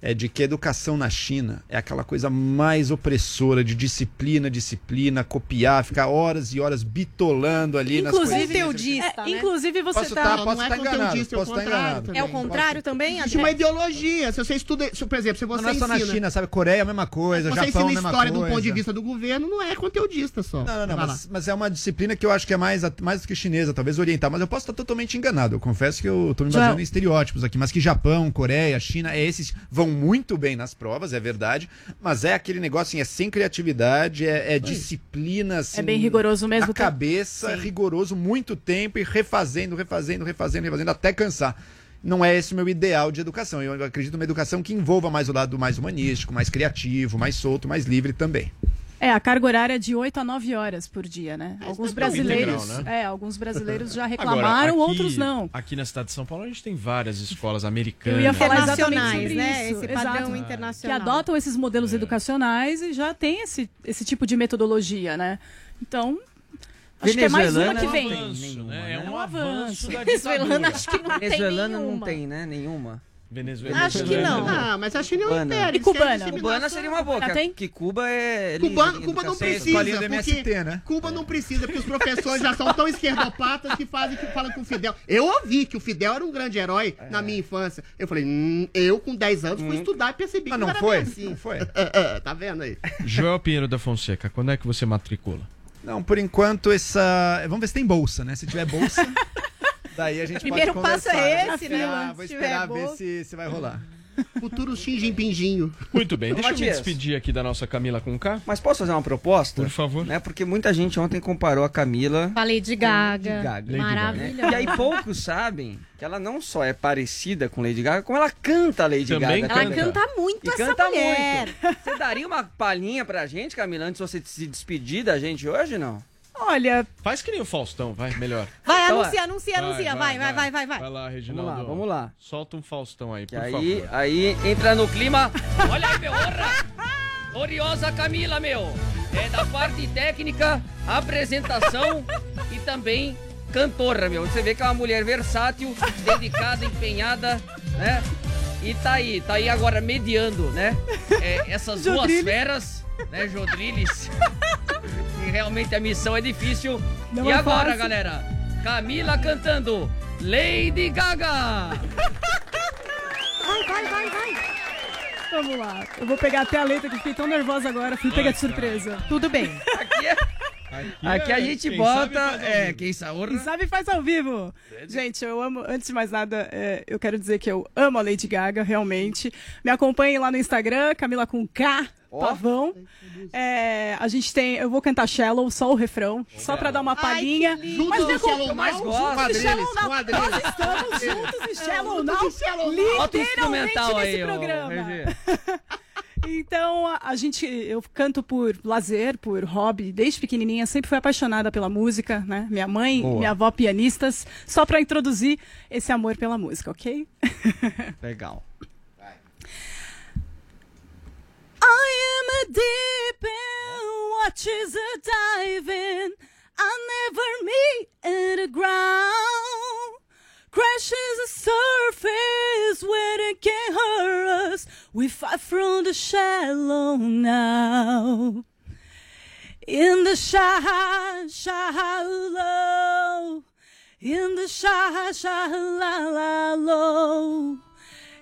é de que a educação na China é aquela coisa mais opressora de disciplina, disciplina, copiar, ficar horas e horas bitolando ali nas Inclusive, coisinhas. Conteudista, É, né? Inclusive você Posso tá... tá- Não, posso não é estar enganado, conteudista, é o posso estar contrário enganado. também. É o contrário também, Existe uma ideologia. Se você estuda, se, por exemplo, se você Não é só na ensina, China, sabe? Coreia é a mesma coisa, você Japão ensina a mesma história coisa. do ponto de vista do governo, não é conteudista só. Não, não, não, mas, mas é uma disciplina que eu acho que é mais, mais do que chinesa, talvez oriental, mas eu posso estar totalmente enganado. Eu confesso que eu tô me baseando em estereótipos aqui, mas que Japão, Coreia, China, é esses vão muito bem nas provas, é verdade, mas é aquele negócio assim, é sem criatividade, é, é disciplina, assim, É bem rigoroso mesmo, Na tá? cabeça, rigoroso, muito tempo e refazendo, refazendo, refazendo, refazendo, até cansar. Não é esse o meu ideal de educação. Eu acredito numa educação que envolva mais o lado mais humanístico, mais criativo, mais solto, mais livre também. É, a carga horária é de 8 a 9 horas por dia, né? Alguns brasileiros, integral, né? é, alguns brasileiros já [laughs] Agora, reclamaram, aqui- outros não. Aqui na cidade de São Paulo a gente tem várias escolas americanas. Eu ia falar Internacionais, sobre né? isso. Esse padrão Exato. internacional. Que adotam esses modelos É. educacionais e já tem esse, esse tipo de metodologia, né? Então, acho que é mais uma que não vem. tem nenhuma, né? É né? um avanço da [laughs] Venezuelana acho que não tem Venezuelana não nenhuma. tem, né? Nenhuma. Venezuela. Acho que não. Ah, mas a China é um Cubana. império. E cubana? Cubana seria uma boa, que, tem? que Cuba é. Cuba, livre em Cuba não precisa, porque MST, né? Cuba não precisa, porque os [laughs] professores já são tão esquerdopatas que fazem que falam com o Fidel. Eu ouvi que o Fidel era um grande herói É. na minha infância. Eu falei, hum, eu com 10 anos fui estudar e percebi Mas que não era foi? assim. Não foi? tá vendo aí? [laughs] Joel Pinheiro da Fonseca, quando é que você matricula? Não, por enquanto essa. Vamos ver se tem bolsa, né? Se tiver bolsa, [laughs] daí a gente Primeiro pode passo conversar. é né? esse, Vou né? Vou esperar ver se, se vai rolar. Futuro Xi Jinpinginho. Muito bem, deixa eu me Matias. despedir aqui da nossa Camila com K. Mas posso fazer uma proposta? Por favor. Né? Porque muita gente ontem comparou a Camila Com a Lady Gaga. Lady Gaga. Lady Gaga. Maravilhosa. E aí poucos sabem que ela não só é parecida com Lady Gaga, como ela canta Lady Também Gaga. Ela também. canta muito E essa canta mulher. muito. Você daria uma palhinha pra gente, Camila, antes de você se despedir da gente hoje, não? Olha. Faz que nem o Faustão, vai, melhor. Vai, Então, anuncia, anuncia, anuncia. Vai, vai, vai, vai, vai. Vai lá, Reginaldo. Vamos lá, vamos lá. Solta um Faustão aí, por aí, favor. aí entra no clima. [laughs] Olha aí, meu, honra! Gloriosa Camila, meu. É da parte técnica, apresentação e também cantora, meu. Você vê que é uma mulher versátil, dedicada, empenhada, né? E tá aí, tá aí agora mediando, né? É, essas [laughs] duas feras, né, Jodriles? [laughs] realmente a missão é difícil. Não e é agora, fácil. galera? Camila cantando Lady Gaga! Vai, vai, vai, vai. Vamos lá. Eu vou pegar até a letra que fiquei tão nervosa agora. Fui pegar de surpresa. Tudo bem. Aqui é. Aqui a gente quem bota. é, quem sabe. Quem sabe faz ao vivo. Gente, eu amo. Antes de mais nada, é, eu quero dizer que eu amo a Lady Gaga, realmente. Me acompanhem lá no Instagram, Camila com K. Pavão. É, a gente tem. Eu vou cantar Shallow, só o refrão, só pra dar uma palhinha. Mas em Shallow eu mais gosto juntos Shallow Now. Nós estamos quadrilhas. [laughs] juntos em Shallow Now. o Literalmente instrumental nesse programa. [laughs] Então, a, gente, eu canto por lazer, por hobby, desde pequenininha, sempre fui apaixonada pela música, né? Minha mãe, Boa. minha avó pianistas, só pra introduzir esse amor pela música, ok? [laughs] Legal. I am a deep end, watches a diving. I never meet the ground. Crashes the surface where it can't hurt us. We fight from the shallow now. In the shy, shallow. In the shy, shallow.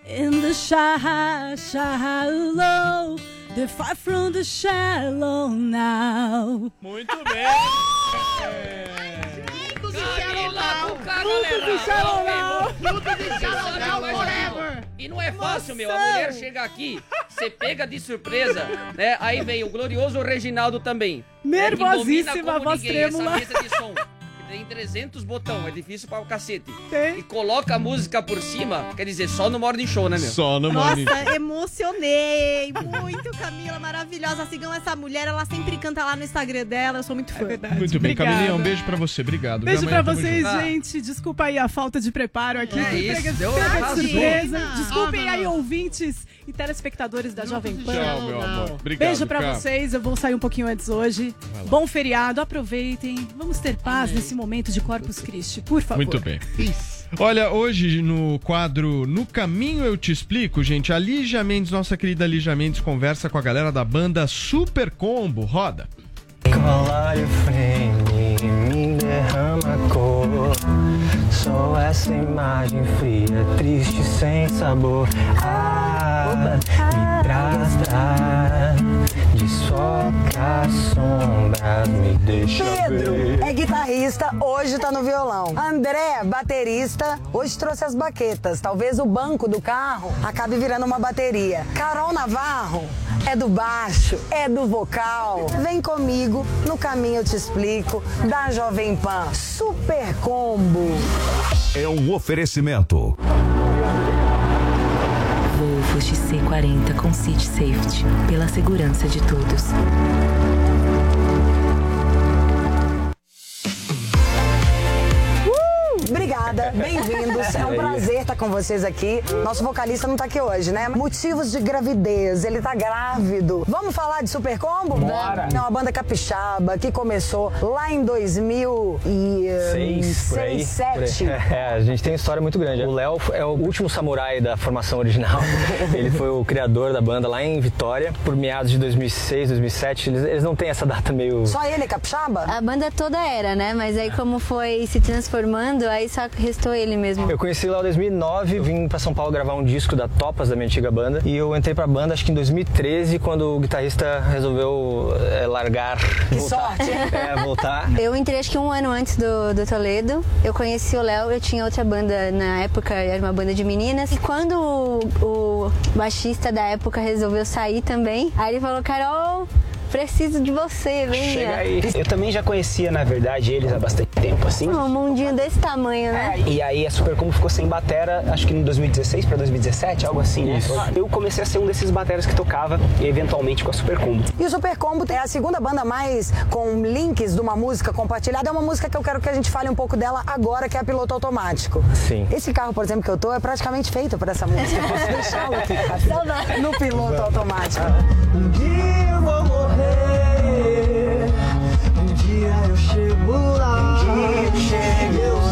In the shy, shallow. They fight from the shallow now. Muito bem! Camila com K, Juntos em Shallow Now. Juntos em Shallow Now forever. E não é fácil, meu. A mulher chega aqui, você pega de surpresa, né? Aí vem o glorioso Reginaldo também. né, Nervosíssima, voz trêmula. Essa mesa de som. Tem 300 botão, é difícil pra o cacete. E coloca a música por cima, quer dizer, só no Morning Show, né, meu? Só no Nossa, emocionei muito, Camila, maravilhosa. Sigam essa mulher, ela sempre canta lá no Instagram dela, eu sou muito fã. Muito bem, Camilinha, um beijo pra você. Obrigado. Beijo pra vocês, junto. gente. Desculpa aí a falta de preparo aqui. É isso, pega- deu pega de surpresa. Ah, Desculpem não. aí, ouvintes e telespectadores da Jovem Pan. Tchau, meu amor. Obrigado, Beijo pra Cam. vocês. Eu vou sair um pouquinho antes hoje. Bom feriado, aproveitem. Vamos ter paz nesse momento de Corpus Christi, por favor. Muito bem. Olha, hoje no quadro No Caminho Eu Te Explico, gente, a Lígia Mendes, nossa querida Lígia Mendes, conversa com a galera da banda Super Combo. Roda. Colar e frame me derrama cor Sou essa imagem fria, triste, sem sabor Ah, me traz, traz Desfoca as sombras, me deixa Pedro ver é guitarrista, hoje tá no violão. André, baterista, hoje trouxe as baquetas. Talvez o banco do carro acabe virando uma bateria. Carol Navarro é do baixo, é do vocal. Vem comigo, no caminho eu te explico, da Jovem Pan. Super Combo. É um oferecimento. Volvo XC40 com City Safety, pela segurança de todos. Obrigada, [laughs] bem-vindos. É um prazer estar com vocês aqui. Nosso vocalista não tá aqui hoje, né? Motivos de gravidez, ele tá grávido. Vamos falar de Super Combo? Bora. É uma banda capixaba que começou lá em 2006, Seis, por aí. 2007. por aí. [laughs] É, a gente tem uma história muito grande. O Léo é o último samurai da formação original. [laughs] ele foi o criador da banda lá em Vitória, por meados de 2006, 2007. Eles, eles não têm essa data meio... Só ele é capixaba? A banda toda era, né? Mas aí como foi se transformando, aí só restou ele mesmo. Eu conheci lá em 2009, vim pra São Paulo gravar um disco da Topas, da minha antiga banda. E eu entrei pra banda acho que em 2013, quando o guitarrista resolveu é, largar. Que voltar. sorte! [laughs] É, voltar. Eu entrei acho que um ano antes do, do Toledo. Eu conheci o Léo, eu tinha outra banda na época, era uma banda de meninas. E quando o, o baixista da época resolveu sair também, aí ele falou, Carol, preciso de você, venha. Chega aí. Eu também já conhecia, na verdade, eles há bastante tempo, assim. Um mundinho desse tamanho, né? E aí a Supercombo ficou sem batera, acho que em 2016 pra 2017, algo assim, né? Eu comecei a ser um desses bateras que tocava, eventualmente com a Supercombo. E o Super Combo é a segunda banda mais com links de uma música compartilhada. É uma música que eu quero que a gente fale um pouco dela agora, que é a Piloto Automático. Sim. Esse carro, por exemplo, que eu tô, é praticamente feito por essa música. [laughs] Posso deixá-lo aqui? No piloto automático. Dia eu vou morrer. Um dia eu chego lá. Um dia eu chego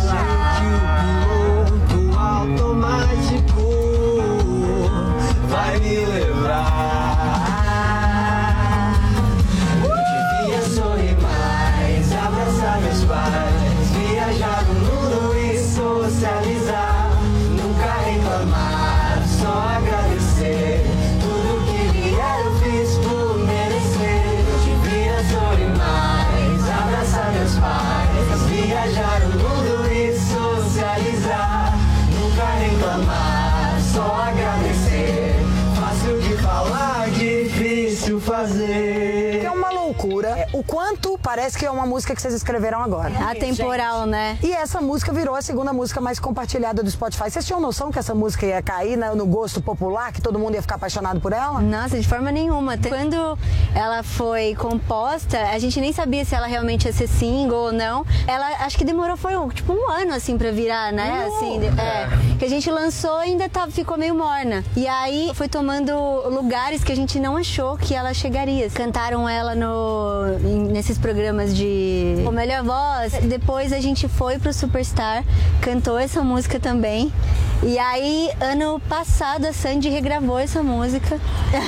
O quanto parece que é uma música que vocês escreveram agora. Atemporal, né? E essa música virou a segunda música mais compartilhada do Spotify. Vocês tinham noção que essa música ia cair né, no gosto popular, que todo mundo ia ficar apaixonado por ela? Nossa, de forma nenhuma. Quando ela foi composta, a gente nem sabia se ela realmente ia ser single ou não. Ela acho que demorou foi um- tipo um ano assim pra virar, né? Assim, de- é, que a gente lançou e ainda tá, ficou meio morna. E aí foi tomando lugares que a gente não achou que ela chegaria. Cantaram ela no nesses programas de O Melhor Voz. Depois a gente foi pro Superstar, cantou essa música também. E aí, ano passado, a Sandy regravou essa música.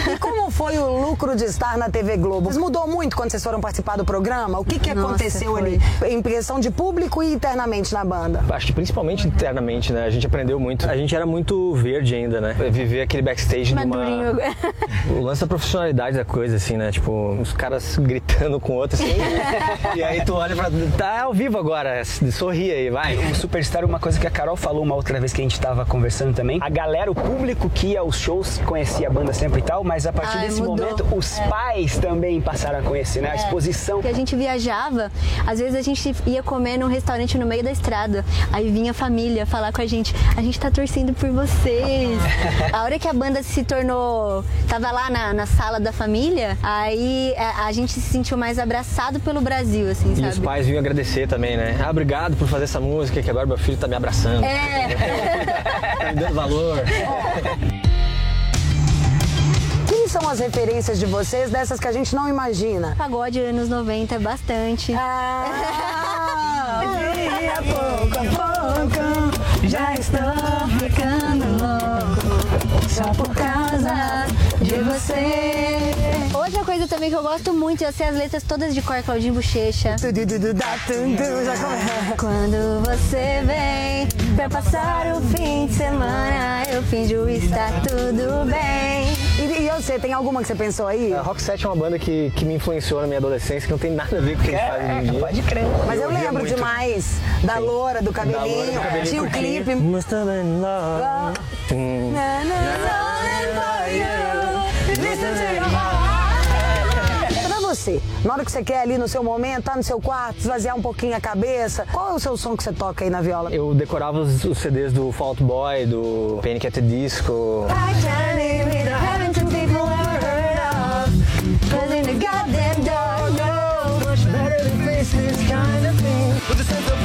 E como foi o lucro de estar na TV Globo? Mas mudou muito quando vocês foram participar do programa? O que, que Nossa, aconteceu foi. ali? Em questão de público e internamente na banda? Acho que principalmente internamente, né? A gente aprendeu muito. A gente era muito verde ainda, né? Viver aquele backstage de uma... Madurinho. O lance da profissionalidade da coisa, assim, né? Tipo, os caras gritando com outros, assim. [laughs] [laughs] e aí tu olha pra... Tá ao vivo agora, sorri aí, vai. O Superstar, uma coisa que a Carol falou uma outra vez que a gente tava conversando também. A galera, o público que ia aos shows conhecia a banda sempre e tal, mas a partir Ai, desse mudou. momento os É. pais também passaram a conhecer, né? A É. exposição. Que a gente viajava, às vezes a gente ia comer num restaurante no meio da estrada. Aí vinha a família falar com a gente: a gente tá torcendo por vocês. [laughs] a hora que a banda se tornou. tava lá na, na sala da família, aí a, a gente se sentiu mais abraçado pelo Brasil, assim, E sabe? os pais vinham agradecer também, né? Ah, obrigado por fazer essa música, que agora meu filho tá me abraçando. É. tá me dando valor. Quem são as referências de vocês dessas que a gente não imagina? Pagode anos 90 é bastante. Ah, [laughs] dia pouco a pouco já estou ficando louco só por causa de você. Outra coisa também que eu gosto muito, eu sei as letras todas de cor, Claudinho Bochecha. [laughs] Quando você vem pra passar o fim de semana, eu finjo estar tudo bem. E, e eu sei, tem alguma que você pensou aí? A Rock 7 é uma banda que, que me influenciou na minha adolescência, que não tem nada a ver com o que a gente faz hoje em dia. Pode crer. Mas eu, ouvia lembro muito. demais da loura, do Da loura, cabelinho. do cabelinho Tinha o clipe. Must have been love. Você, na hora que você quer ali no seu momento, tá no seu quarto, esvaziar um pouquinho a cabeça, qual é o seu som que você toca aí na viola? Eu decorava os, os CDs do Fall Out Boy, do Panic! at the Disco. Vamos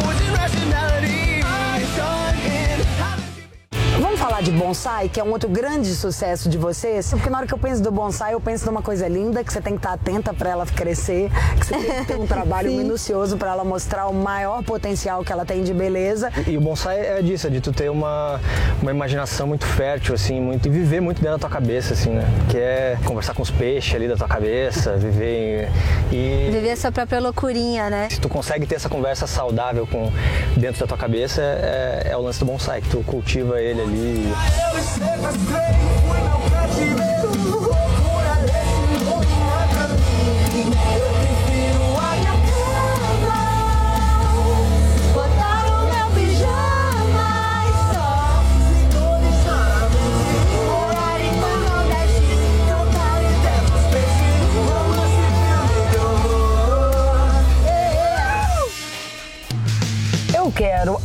falar de bonsai, que é um outro grande sucesso de vocês? Porque na hora que eu penso do bonsai, eu penso numa coisa linda, que você tem que estar atenta para ela crescer, que você tem que ter um [laughs] trabalho minucioso para ela mostrar o maior potencial que ela tem de beleza. E o bonsai é disso, é de tu ter uma, uma imaginação muito fértil, assim, muito, e viver muito dentro da tua cabeça, assim, né? Que é conversar com os peixes ali da tua cabeça, [laughs] viver e... Viver a sua própria loucurinha, né? Se tu consegue ter essa conversa saudável com dentro da tua cabeça, é, é o lance do bonsai, que tu cultiva ele ali. you.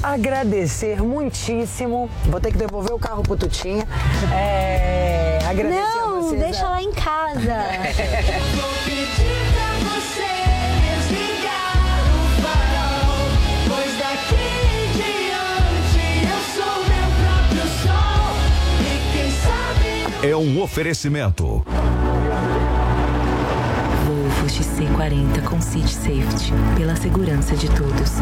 Agradecer muitíssimo. Vou ter que devolver o carro pro Tutinha. É, agradecer a Não, vocês. deixa lá em casa. Vou pedir pra você desligar o farol, pois daqui em diante eu sou meu próprio sol. E quem sabe É um oferecimento. Volvo XC40 com Seat Safety. Pela segurança de todos.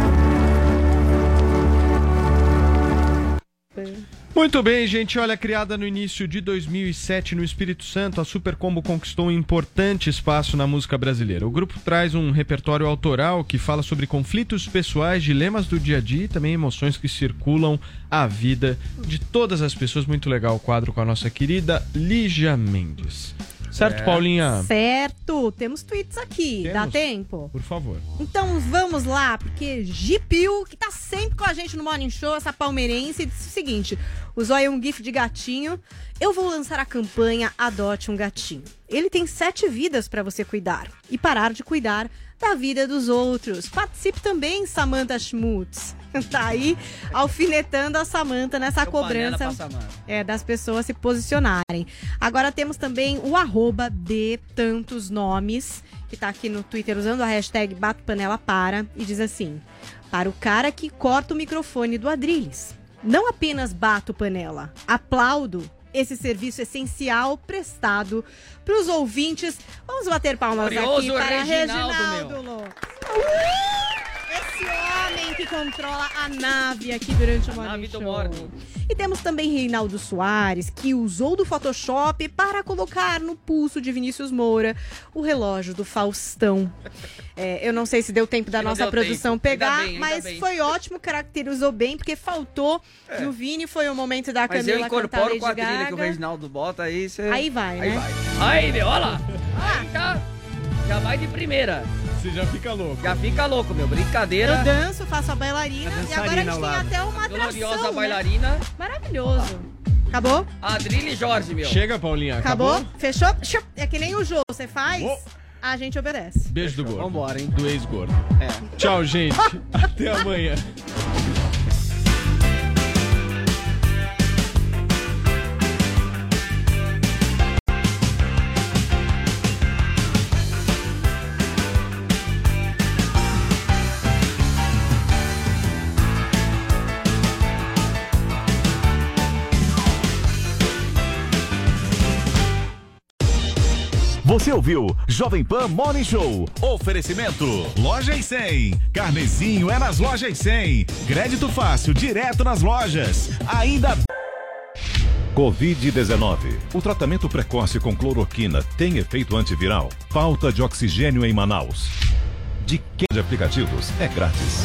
Muito bem, gente. Olha, criada no início de 2007 no Espírito Santo, a Super Combo conquistou um importante espaço na música brasileira. O grupo traz um repertório autoral que fala sobre conflitos pessoais, dilemas do dia a dia e também emoções que circulam a vida de todas as pessoas. Muito legal o quadro com a nossa querida Lígia Mendes. Certo, É. Paulinha? Certo, temos tweets aqui. Dá Temos? tempo? Por favor. Então vamos lá, porque Gipil, que tá sempre com a gente no Morning Show, essa palmeirense, disse o seguinte: usou aí um gif de gatinho. Eu vou lançar a campanha Adote um Gatinho. Ele tem sete vidas pra você cuidar e parar de cuidar da vida dos outros. Participe também, Samantha Schmutz. [laughs] Tá aí alfinetando a Samantha nessa Deu cobrança é, das pessoas se posicionarem. Agora temos também o arroba de tantos nomes, que tá aqui no Twitter usando a hashtag Bato Panela Para, e diz assim: Para o cara que corta o microfone do Adrilles. Não apenas bato panela, aplaudo esse serviço essencial prestado para os ouvintes. Vamos bater palmas aqui Glorioso para Reginaldo, Reginaldo Lopes. Homem que controla a nave aqui durante o Morning nave do Show. Morning. E temos também Reinaldo Soares, que usou do Photoshop para colocar no pulso de Vinícius Moura o relógio do Faustão. É, eu não sei se deu tempo da Não nossa produção tempo. Pegar, bem, mas bem. foi ótimo, caracterizou bem, porque faltou no Vini, foi o momento da Mas eu Camila cantar incorporo Lady com a trilha que o Gaga. Reginaldo bota aí. Cê... Aí vai, Aí né? vai. Aí, olha lá. Aí já, já vai de primeira. Você já fica louco. Já fica louco, meu. Brincadeira. Eu danço, faço a bailarina, e agora a gente tem até uma atração, Gloriosa né? bailarina. Maravilhoso. Acabou? Adrilho e Jorge, meu. Chega, Paulinha. Acabou? Acabou? Fechou? É que nem o Jô, você faz, a gente obedece. Beijo do gordo. Vambora, hein? Do ex-gordo. É. Tchau, gente. [laughs] Até amanhã. Você ouviu Jovem Pan Morning Show. Oferecimento. Loja e 100. Carnezinho é nas lojas 100. Crédito fácil, direto nas lojas. Ainda. Covid-19. O tratamento precoce com cloroquina tem efeito antiviral? Falta de oxigênio em Manaus. De quem de aplicativos é grátis.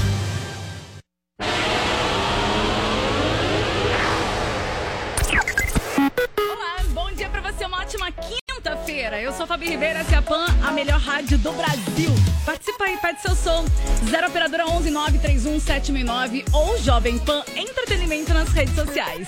Quinta-feira. Eu sou Fabi Ribeira, essa é a PAN, a melhor rádio do Brasil. Participa aí, pede seu som. 0 operadora 11 931 769 ou Jovem Pan Entretenimento nas redes sociais.